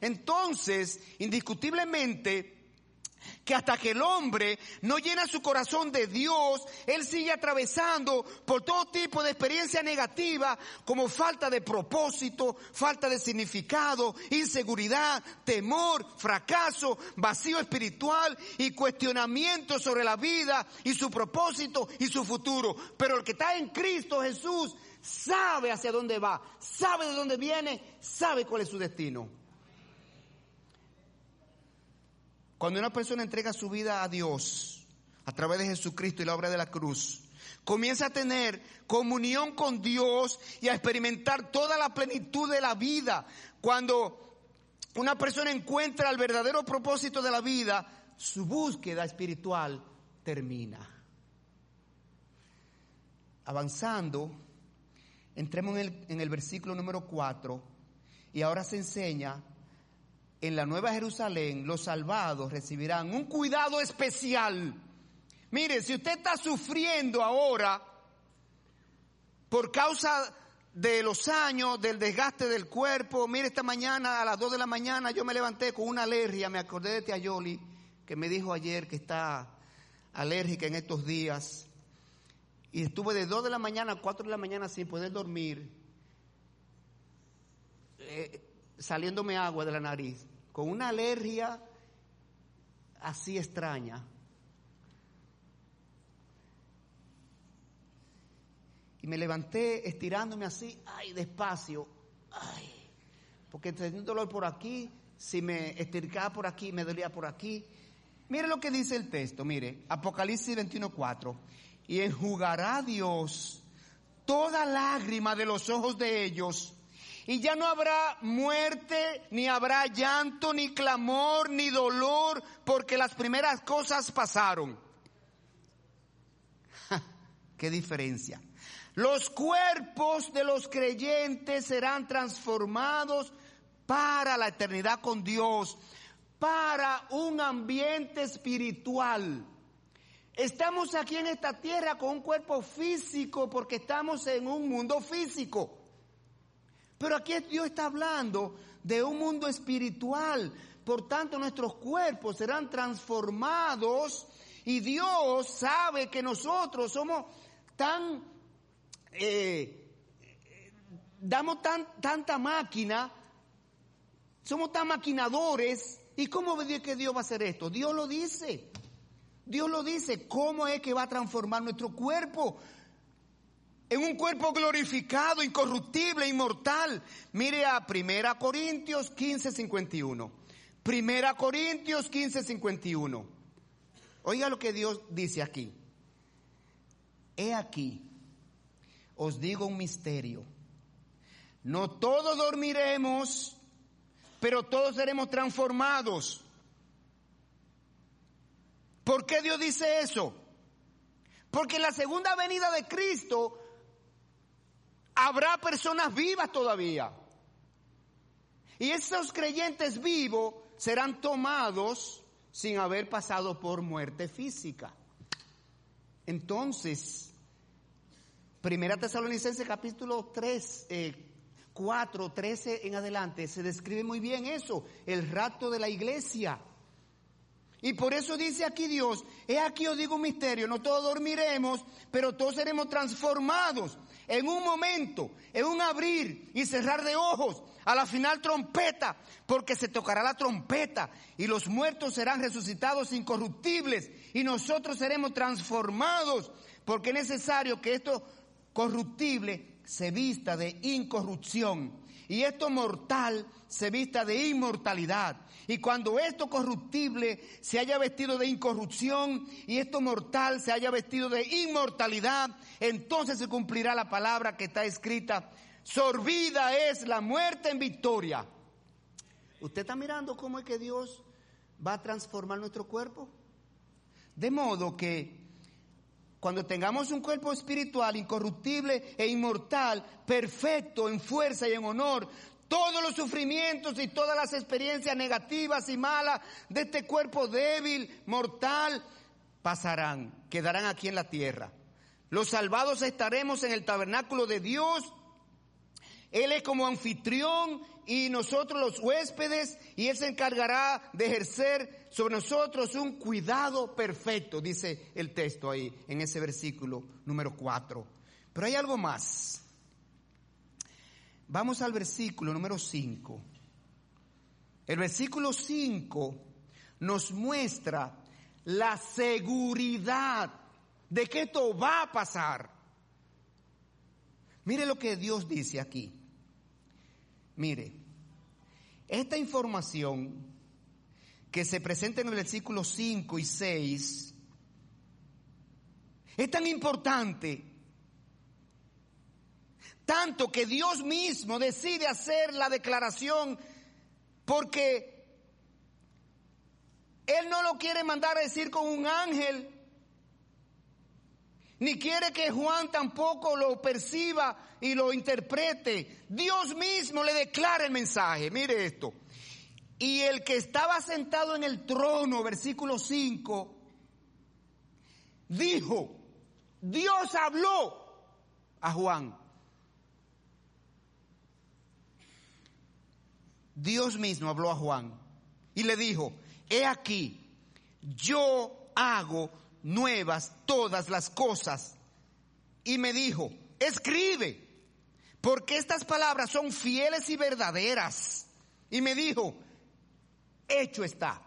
Entonces, indiscutiblemente, que hasta que el hombre no llena su corazón de Dios, él sigue atravesando por todo tipo de experiencia negativa, como falta de propósito, falta de significado, inseguridad, temor, fracaso, vacío espiritual y cuestionamiento sobre la vida y su propósito y su futuro. Pero el que está en Cristo Jesús sabe hacia dónde va, sabe de dónde viene, sabe cuál es su destino. Cuando una persona entrega su vida a Dios a través de Jesucristo y la obra de la cruz, comienza a tener comunión con Dios y a experimentar toda la plenitud de la vida. Cuando una persona encuentra el verdadero propósito de la vida, su búsqueda espiritual termina. Avanzando, entremos en el, en el versículo número 4 y ahora se enseña en la Nueva Jerusalén, los salvados recibirán un cuidado especial. Mire, si usted está sufriendo ahora por causa de los años, del desgaste del cuerpo, mire, esta mañana a las 2 de la mañana yo me levanté con una alergia, me acordé de tía Yoli, que me dijo ayer que está alérgica en estos días, y estuve de 2 de la mañana a 4 de la mañana sin poder dormir. Eh, saliéndome agua de la nariz, con una alergia así extraña. Y me levanté estirándome así, ay, despacio, ay, porque tenía un dolor por aquí, si me estircaba por aquí, me dolía por aquí. Mire lo que dice el texto, mire, Apocalipsis 21:4. Y enjugará Dios toda lágrima de los ojos de ellos y ya no habrá muerte, ni habrá llanto, ni clamor, ni dolor, porque las primeras cosas pasaron. [laughs] ¡Qué diferencia! Los cuerpos de los creyentes serán transformados para la eternidad con Dios, para un ambiente espiritual. Estamos aquí en esta tierra con un cuerpo físico porque estamos en un mundo físico. Pero aquí Dios está hablando de un mundo espiritual. Por tanto, nuestros cuerpos serán transformados y Dios sabe que nosotros somos tan, eh, damos tan, tanta máquina, somos tan maquinadores. ¿Y cómo ve que Dios va a hacer esto? Dios lo dice. Dios lo dice. ¿Cómo es que va a transformar nuestro cuerpo? En un cuerpo glorificado, incorruptible, inmortal. Mire a 1 Corintios 15, 51. Primera Corintios 15, 51. Oiga lo que Dios dice aquí. He aquí, os digo un misterio. No todos dormiremos, pero todos seremos transformados. ¿Por qué Dios dice eso? Porque en la segunda venida de Cristo habrá personas vivas todavía. Y esos creyentes vivos serán tomados sin haber pasado por muerte física. Entonces, Primera Tesalonicenses capítulo 3, 4, 13 en adelante, se describe muy bien eso, el rato de la iglesia. Y por eso dice aquí Dios, he aquí os digo un misterio, no todos dormiremos, pero todos seremos transformados en un momento, en un abrir y cerrar de ojos, a la final trompeta, porque se tocará la trompeta y los muertos serán resucitados incorruptibles y nosotros seremos transformados, porque es necesario que esto corruptible se vista de incorrupción y esto mortal se vista de inmortalidad. Y cuando esto corruptible se haya vestido de incorrupción y esto mortal se haya vestido de inmortalidad, entonces se cumplirá la palabra que está escrita, sorbida es la muerte en victoria. ¿Usted está mirando cómo es que Dios va a transformar nuestro cuerpo? De modo que cuando tengamos un cuerpo espiritual incorruptible e inmortal, perfecto en fuerza y en honor, todos los sufrimientos y todas las experiencias negativas y malas de este cuerpo débil, mortal, pasarán, quedarán aquí en la tierra. Los salvados estaremos en el tabernáculo de Dios. Él es como anfitrión y nosotros los huéspedes y Él se encargará de ejercer sobre nosotros un cuidado perfecto, dice el texto ahí en ese versículo número 4. Pero hay algo más. Vamos al versículo número 5. El versículo 5 nos muestra la seguridad de que esto va a pasar. Mire lo que Dios dice aquí. Mire, esta información que se presenta en el versículo 5 y 6 es tan importante tanto que Dios mismo decide hacer la declaración porque Él no lo quiere mandar a decir con un ángel, ni quiere que Juan tampoco lo perciba y lo interprete. Dios mismo le declara el mensaje. Mire esto. Y el que estaba sentado en el trono, versículo 5, dijo, Dios habló a Juan. Dios mismo habló a Juan y le dijo, he aquí, yo hago nuevas todas las cosas. Y me dijo, escribe, porque estas palabras son fieles y verdaderas. Y me dijo, hecho está.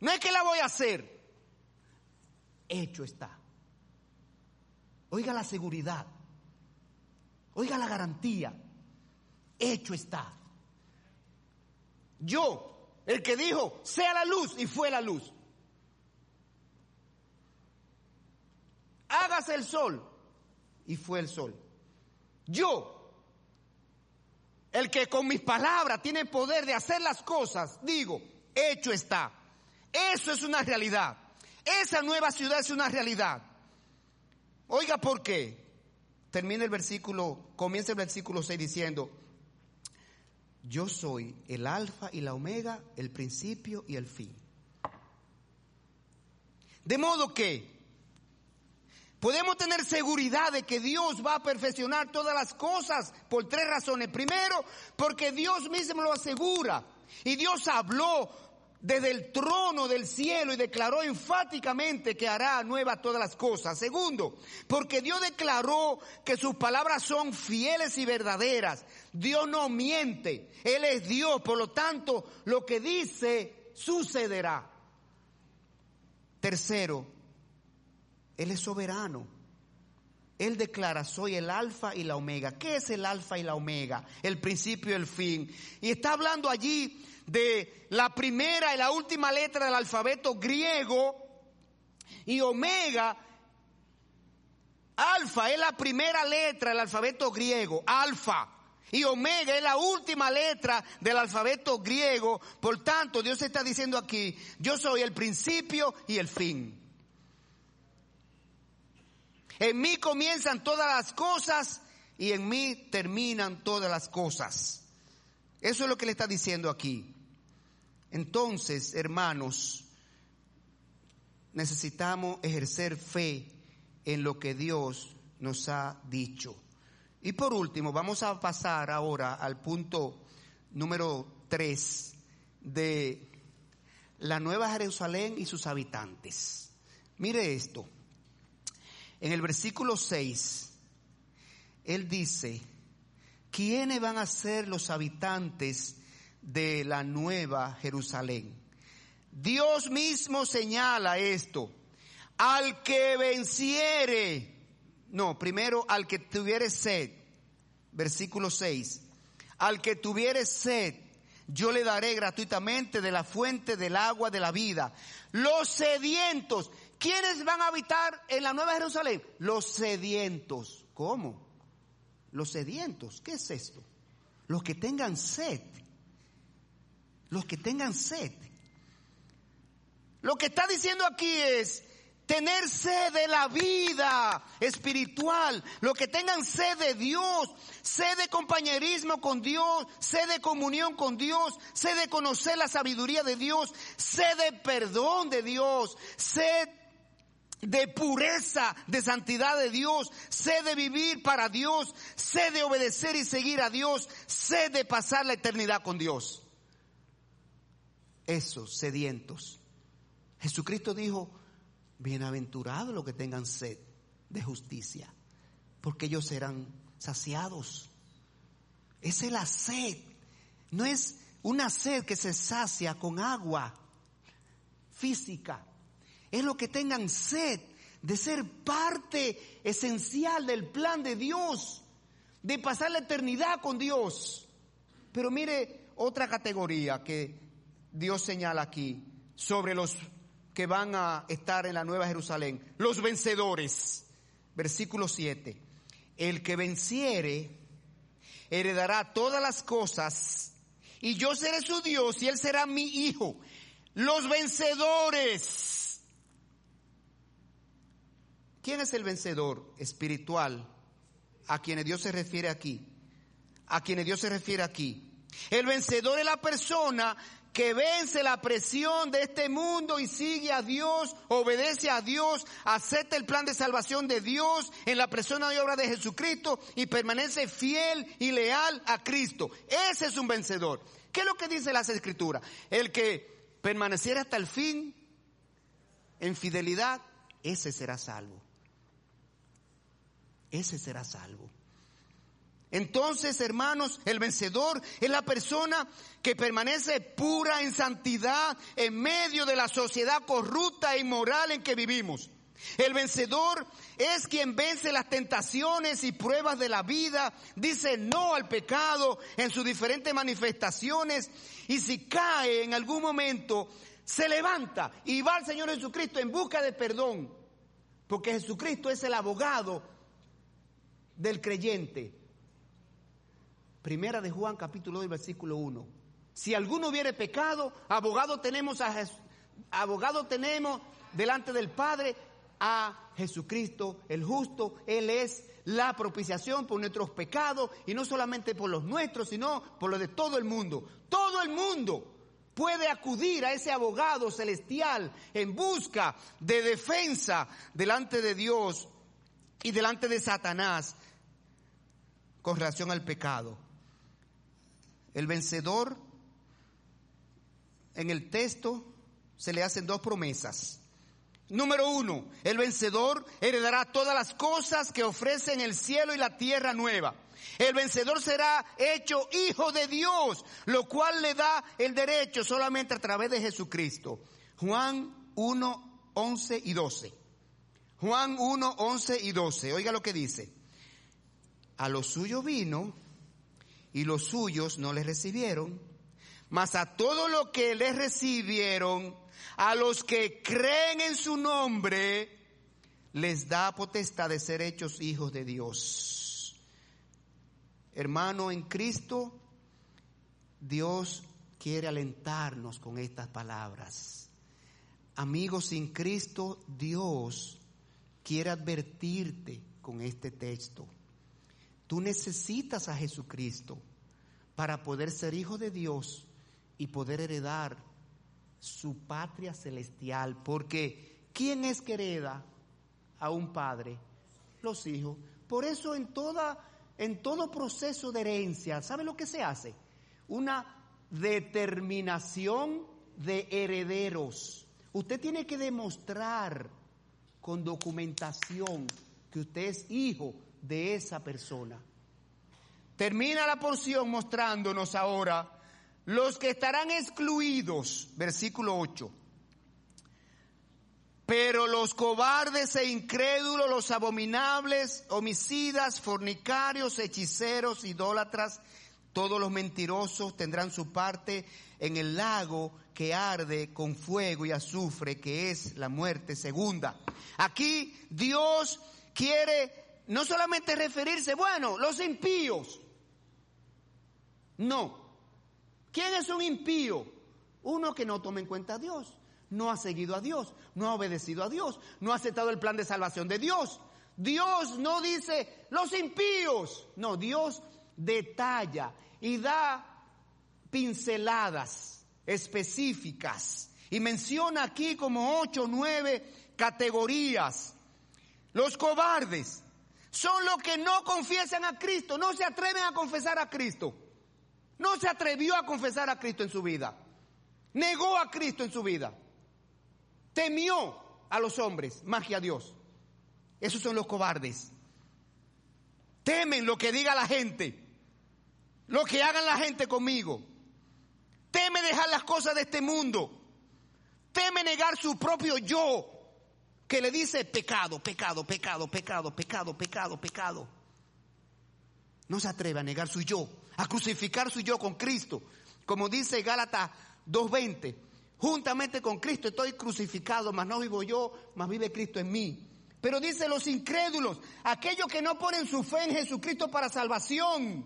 No es que la voy a hacer, hecho está. Oiga la seguridad, oiga la garantía hecho está. Yo, el que dijo, sea la luz y fue la luz. Hágase el sol y fue el sol. Yo, el que con mis palabras tiene poder de hacer las cosas, digo, hecho está. Eso es una realidad. Esa nueva ciudad es una realidad. Oiga, ¿por qué? Termina el versículo, comienza el versículo 6 diciendo, yo soy el alfa y la omega, el principio y el fin. De modo que podemos tener seguridad de que Dios va a perfeccionar todas las cosas por tres razones. Primero, porque Dios mismo lo asegura. Y Dios habló desde el trono del cielo y declaró enfáticamente que hará nuevas todas las cosas. Segundo, porque Dios declaró que sus palabras son fieles y verdaderas. Dios no miente, Él es Dios, por lo tanto lo que dice sucederá. Tercero, Él es soberano. Él declara, soy el alfa y la omega. ¿Qué es el alfa y la omega? El principio y el fin. Y está hablando allí de la primera y la última letra del alfabeto griego y omega, alfa es la primera letra del alfabeto griego, alfa. Y omega es la última letra del alfabeto griego. Por tanto, Dios está diciendo aquí, yo soy el principio y el fin. En mí comienzan todas las cosas y en mí terminan todas las cosas. Eso es lo que le está diciendo aquí. Entonces, hermanos, necesitamos ejercer fe en lo que Dios nos ha dicho. Y por último, vamos a pasar ahora al punto número 3 de la Nueva Jerusalén y sus habitantes. Mire esto. En el versículo 6, él dice, ¿quiénes van a ser los habitantes de la Nueva Jerusalén? Dios mismo señala esto. Al que venciere, no, primero al que tuviere sed, versículo 6, al que tuviere sed, yo le daré gratuitamente de la fuente del agua de la vida. Los sedientos, ¿quiénes van a habitar en la Nueva Jerusalén? Los sedientos. ¿Cómo? Los sedientos, ¿qué es esto? Los que tengan sed. Los que tengan sed. Lo que está diciendo aquí es, tener sed de la vida espiritual, lo que tengan sed de Dios, sed de compañerismo con Dios, sed de comunión con Dios, sed de conocer la sabiduría de Dios, sed de perdón de Dios, sed de pureza, de santidad de Dios, sed de vivir para Dios, sed de obedecer y seguir a Dios, sed de pasar la eternidad con Dios. Esos sedientos. Jesucristo dijo, Bienaventurados los que tengan sed de justicia, porque ellos serán saciados. Esa es la sed. No es una sed que se sacia con agua física. Es lo que tengan sed de ser parte esencial del plan de Dios, de pasar la eternidad con Dios. Pero mire otra categoría que Dios señala aquí sobre los que van a estar en la Nueva Jerusalén, los vencedores. Versículo 7. El que venciere heredará todas las cosas y yo seré su Dios y él será mi hijo. Los vencedores. ¿Quién es el vencedor espiritual a quienes Dios se refiere aquí? A quienes Dios se refiere aquí. El vencedor es la persona que vence la presión de este mundo y sigue a Dios, obedece a Dios, acepta el plan de salvación de Dios en la persona y obra de Jesucristo y permanece fiel y leal a Cristo. Ese es un vencedor. ¿Qué es lo que dice las escrituras? El que permaneciera hasta el fin en fidelidad, ese será salvo. Ese será salvo. Entonces, hermanos, el vencedor es la persona que permanece pura en santidad en medio de la sociedad corrupta e inmoral en que vivimos. El vencedor es quien vence las tentaciones y pruebas de la vida, dice no al pecado en sus diferentes manifestaciones y si cae en algún momento, se levanta y va al Señor Jesucristo en busca de perdón, porque Jesucristo es el abogado del creyente. Primera de Juan capítulo 2 versículo 1. Si alguno hubiere pecado, abogado tenemos a abogado tenemos delante del Padre a Jesucristo el justo, él es la propiciación por nuestros pecados y no solamente por los nuestros, sino por los de todo el mundo. Todo el mundo puede acudir a ese abogado celestial en busca de defensa delante de Dios y delante de Satanás con relación al pecado. El vencedor, en el texto, se le hacen dos promesas. Número uno, el vencedor heredará todas las cosas que ofrecen el cielo y la tierra nueva. El vencedor será hecho hijo de Dios, lo cual le da el derecho solamente a través de Jesucristo. Juan 1, 11 y 12. Juan 1, 11 y 12. Oiga lo que dice. A lo suyo vino y los suyos no les recibieron, mas a todo lo que les recibieron, a los que creen en su nombre, les da potestad de ser hechos hijos de Dios. Hermano en Cristo, Dios quiere alentarnos con estas palabras. Amigos sin Cristo, Dios quiere advertirte con este texto. Tú necesitas a Jesucristo para poder ser hijo de Dios y poder heredar su patria celestial. Porque ¿quién es que hereda a un padre? Los hijos. Por eso en toda en todo proceso de herencia, ¿sabe lo que se hace? Una determinación de herederos. Usted tiene que demostrar con documentación que usted es hijo de esa persona. Termina la porción mostrándonos ahora los que estarán excluidos, versículo 8. Pero los cobardes e incrédulos, los abominables, homicidas, fornicarios, hechiceros, idólatras, todos los mentirosos tendrán su parte en el lago que arde con fuego y azufre, que es la muerte segunda. Aquí Dios quiere no solamente referirse, bueno, los impíos. No. ¿Quién es un impío? Uno que no toma en cuenta a Dios no ha seguido a Dios, no ha obedecido a Dios, no ha aceptado el plan de salvación de Dios. Dios no dice los impíos, no, Dios detalla y da pinceladas específicas y menciona aquí como ocho nueve categorías. Los cobardes son los que no confiesan a Cristo, no se atreven a confesar a Cristo. No se atrevió a confesar a Cristo en su vida. Negó a Cristo en su vida temió a los hombres más que a Dios. Esos son los cobardes. Temen lo que diga la gente, lo que hagan la gente conmigo. Teme dejar las cosas de este mundo. Teme negar su propio yo, que le dice pecado, pecado, pecado, pecado, pecado, pecado, pecado. No se atreve a negar su yo, a crucificar su yo con Cristo. Como dice Gálatas 2.20, Juntamente con Cristo estoy crucificado, mas no vivo yo, mas vive Cristo en mí. Pero dice los incrédulos, aquellos que no ponen su fe en Jesucristo para salvación.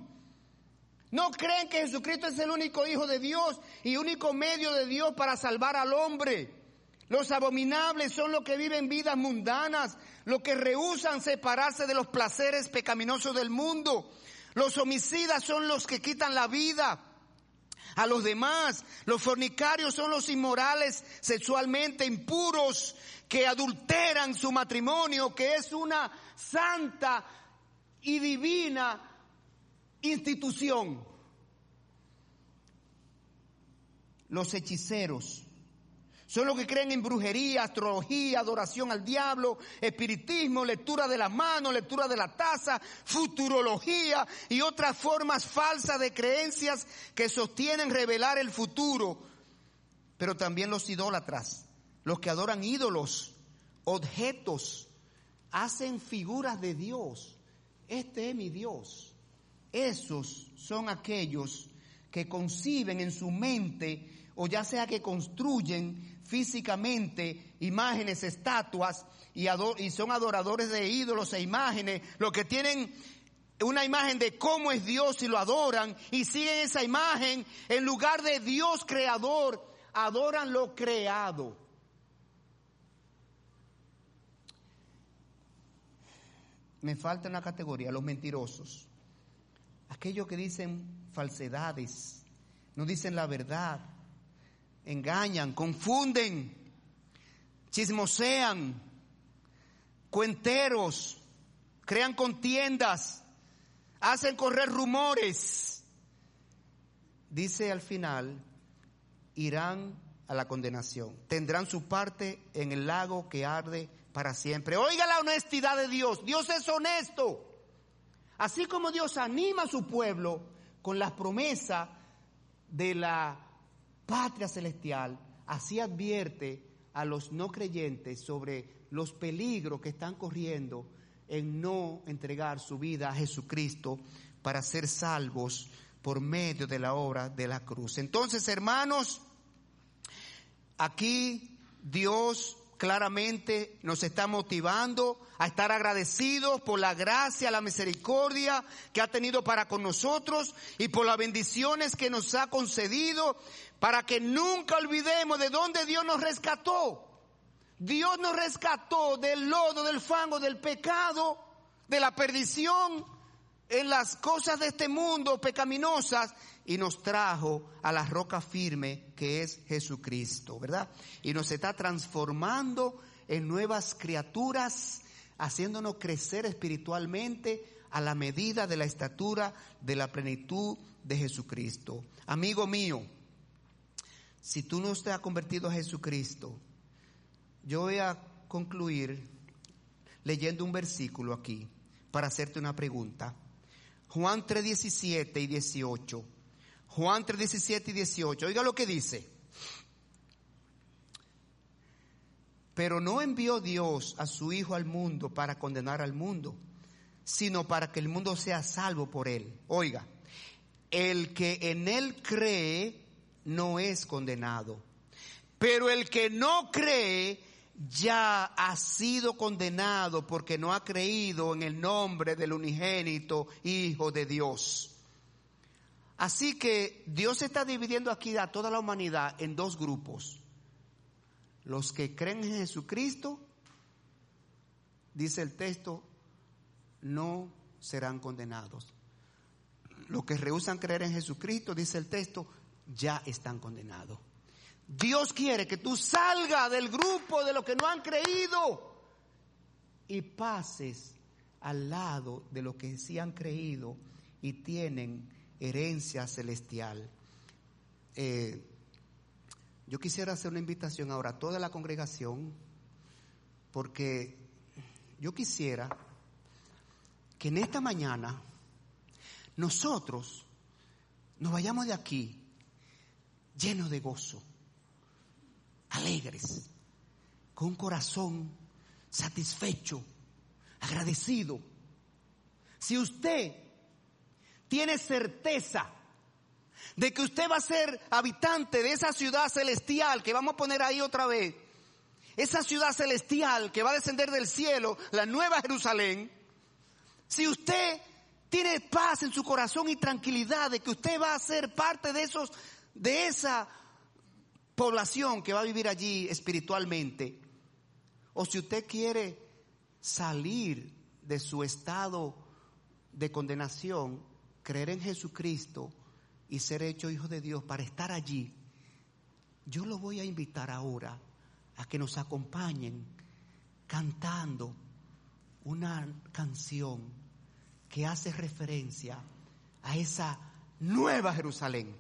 No creen que Jesucristo es el único Hijo de Dios y único medio de Dios para salvar al hombre. Los abominables son los que viven vidas mundanas, los que rehusan separarse de los placeres pecaminosos del mundo. Los homicidas son los que quitan la vida a los demás. Los fornicarios son los inmorales, sexualmente impuros, que adulteran su matrimonio, que es una santa y divina institución. Los hechiceros son los que creen en brujería, astrología, adoración al diablo, espiritismo, lectura de la mano, lectura de la taza, futurología y otras formas falsas de creencias que sostienen revelar el futuro. Pero también los idólatras, los que adoran ídolos, objetos, hacen figuras de Dios. Este es mi Dios. Esos son aquellos que conciben en su mente o ya sea que construyen físicamente imágenes, estatuas y, son adoradores de ídolos e imágenes, los que tienen una imagen de cómo es Dios y lo adoran y siguen esa imagen en lugar de Dios creador, adoran lo creado. Me falta una categoría, los mentirosos. Aquellos que dicen falsedades, no dicen la verdad, engañan, confunden, chismosean, cuenteros, crean contiendas, hacen correr rumores. Dice al final, irán a la condenación, tendrán su parte en el lago que arde para siempre. Oiga la honestidad de Dios, Dios es honesto. Así como Dios anima a su pueblo con las promesas de la patria celestial, así advierte a los no creyentes sobre los peligros que están corriendo en no entregar su vida a Jesucristo para ser salvos por medio de la obra de la cruz. Entonces, hermanos, aquí Dios claramente nos está motivando a estar agradecidos por la gracia, la misericordia que ha tenido para con nosotros y por las bendiciones que nos ha concedido para que nunca olvidemos de dónde Dios nos rescató. Dios nos rescató del lodo, del fango, del pecado, de la perdición en las cosas de este mundo pecaminosas y nos trajo a la roca firme que es Jesucristo, ¿verdad? Y nos está transformando en nuevas criaturas, haciéndonos crecer espiritualmente a la medida de la estatura de la plenitud de Jesucristo. Amigo mío, si tú no te has convertido a Jesucristo, yo voy a concluir leyendo un versículo aquí para hacerte una pregunta. Juan 3, 17 y 18. Juan 3, 17 y 18. Oiga lo que dice. Pero no envió Dios a su Hijo al mundo para condenar al mundo, sino para que el mundo sea salvo por él. Oiga, el que en él cree no es condenado, pero el que no cree ya ha sido condenado porque no ha creído en el nombre del unigénito Hijo de Dios. Así que Dios está dividiendo aquí a toda la humanidad en dos grupos. Los que creen en Jesucristo, dice el texto, no serán condenados. Los que rehusan creer en Jesucristo, dice el texto, ya están condenados. Dios quiere que tú salgas del grupo de los que no han creído y pases al lado de los que sí han creído y tienen herencia celestial. Eh, yo quisiera hacer una invitación ahora a toda la congregación porque yo quisiera que en esta mañana nosotros nos vayamos de aquí llenos de gozo alegres, con un corazón satisfecho, agradecido. Si usted tiene certeza de que usted va a ser habitante de esa ciudad celestial que vamos a poner ahí otra vez, esa ciudad celestial que va a descender del cielo, la nueva Jerusalén, si usted tiene paz en su corazón y tranquilidad de que usted va a ser parte de esos, de esa población que va a vivir allí espiritualmente, o si usted quiere salir de su estado de condenación, creer en Jesucristo y ser hecho hijo de Dios para estar allí, yo lo voy a invitar ahora a que nos acompañen cantando una canción que hace referencia a esa nueva Jerusalén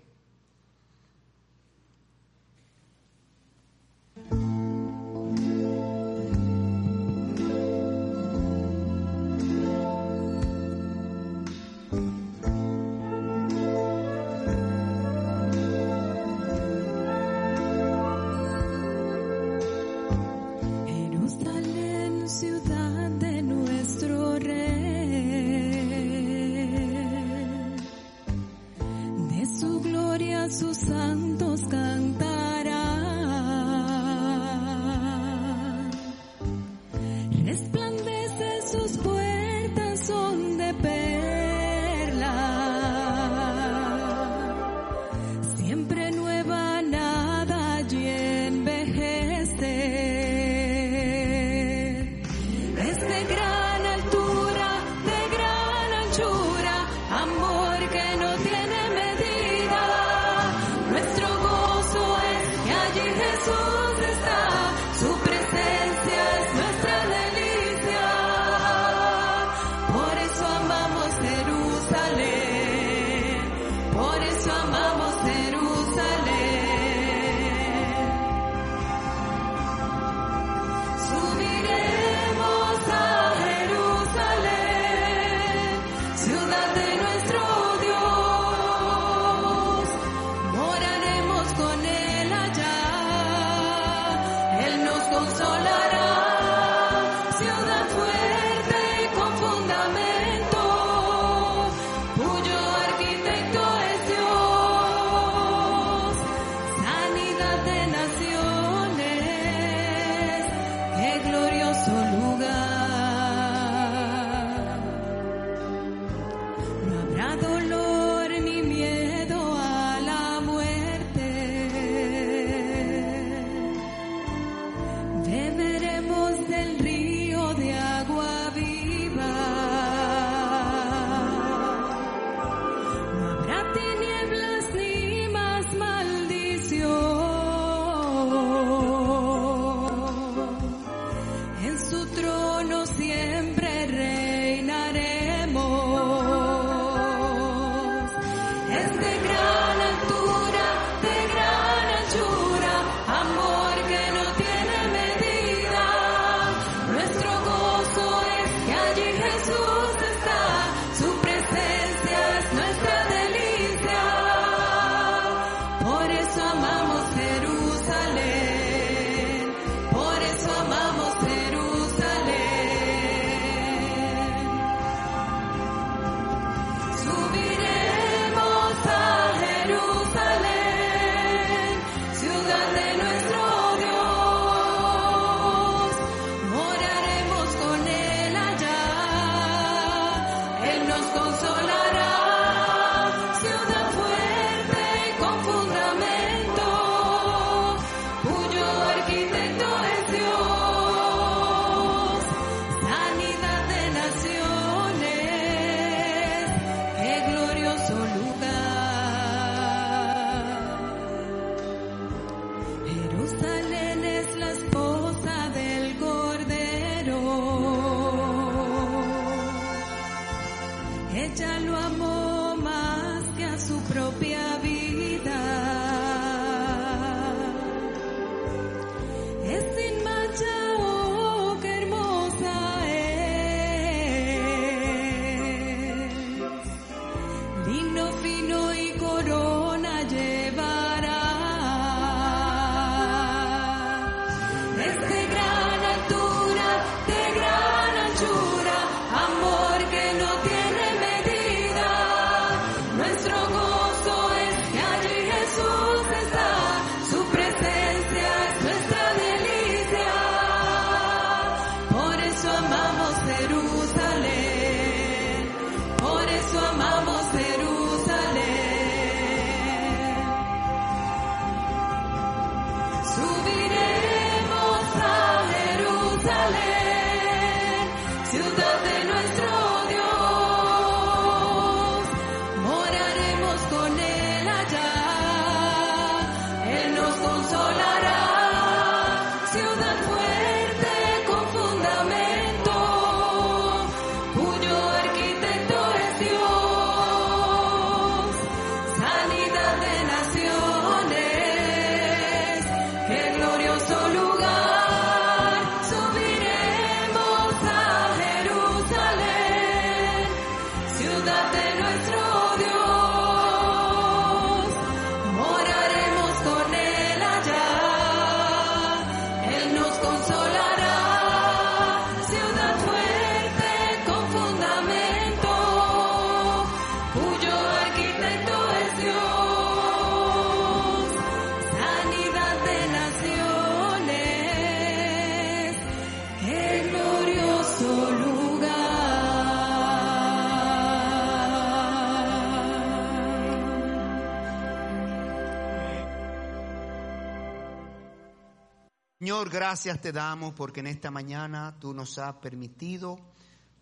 Gracias te damos porque en esta mañana tú nos has permitido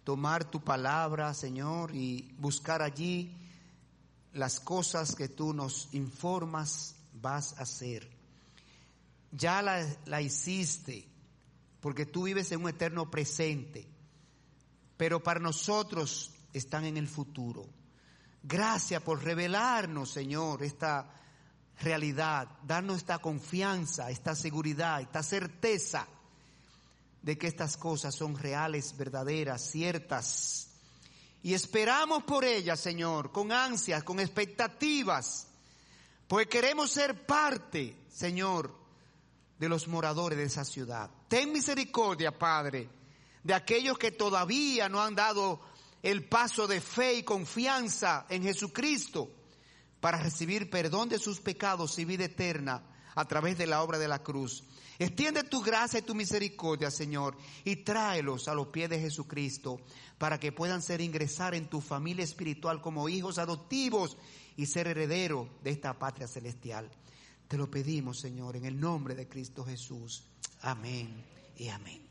tomar tu palabra, Señor, y buscar allí las cosas que tú nos informas vas a hacer. Ya la, la hiciste porque tú vives en un eterno presente, pero para nosotros están en el futuro. Gracias por revelarnos, Señor, esta realidad, darnos esta confianza, esta seguridad, esta certeza de que estas cosas son reales, verdaderas, ciertas. Y esperamos por ellas, Señor, con ansias, con expectativas, pues queremos ser parte, Señor, de los moradores de esa ciudad. Ten misericordia, Padre, de aquellos que todavía no han dado el paso de fe y confianza en Jesucristo para recibir perdón de sus pecados y vida eterna a través de la obra de la cruz. Extiende tu gracia y tu misericordia, Señor, y tráelos a los pies de Jesucristo para que puedan ser ingresar en tu familia espiritual como hijos adoptivos y ser herederos de esta patria celestial. Te lo pedimos, Señor, en el nombre de Cristo Jesús. Amén y amén.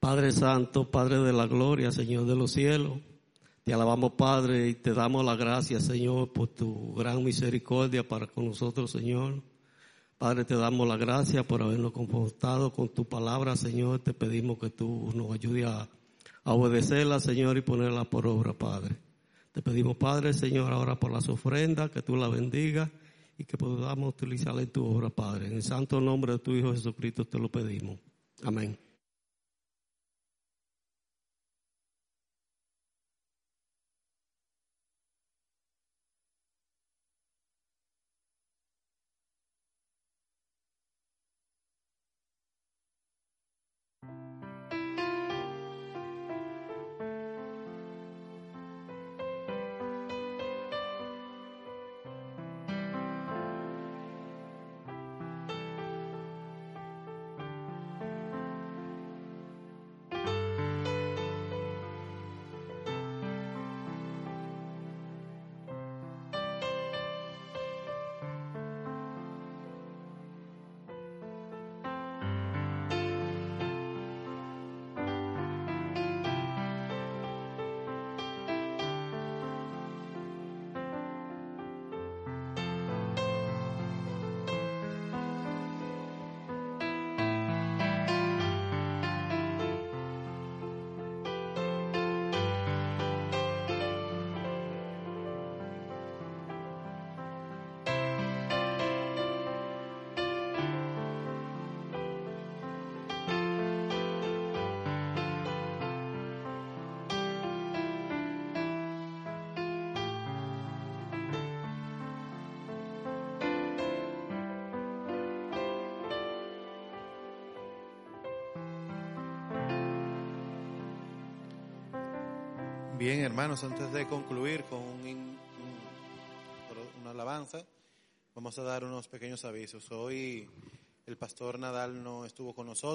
Padre Santo, Padre de la gloria, Señor de los cielos, te alabamos Padre y te damos la gracia Señor por tu gran misericordia para con nosotros Señor. Padre, te damos la gracia por habernos confortado con tu palabra Señor. Te pedimos que tú nos ayudes a, obedecerla Señor y ponerla por obra Padre. Te pedimos Padre Señor ahora por las ofrendas, que tú la bendigas y que podamos utilizarla en tu obra Padre. En el santo nombre de tu Hijo Jesucristo te lo pedimos. Amén. Hermanos, antes de concluir con una alabanza, vamos a dar unos pequeños avisos. Hoy el pastor Nadal no estuvo con nosotros.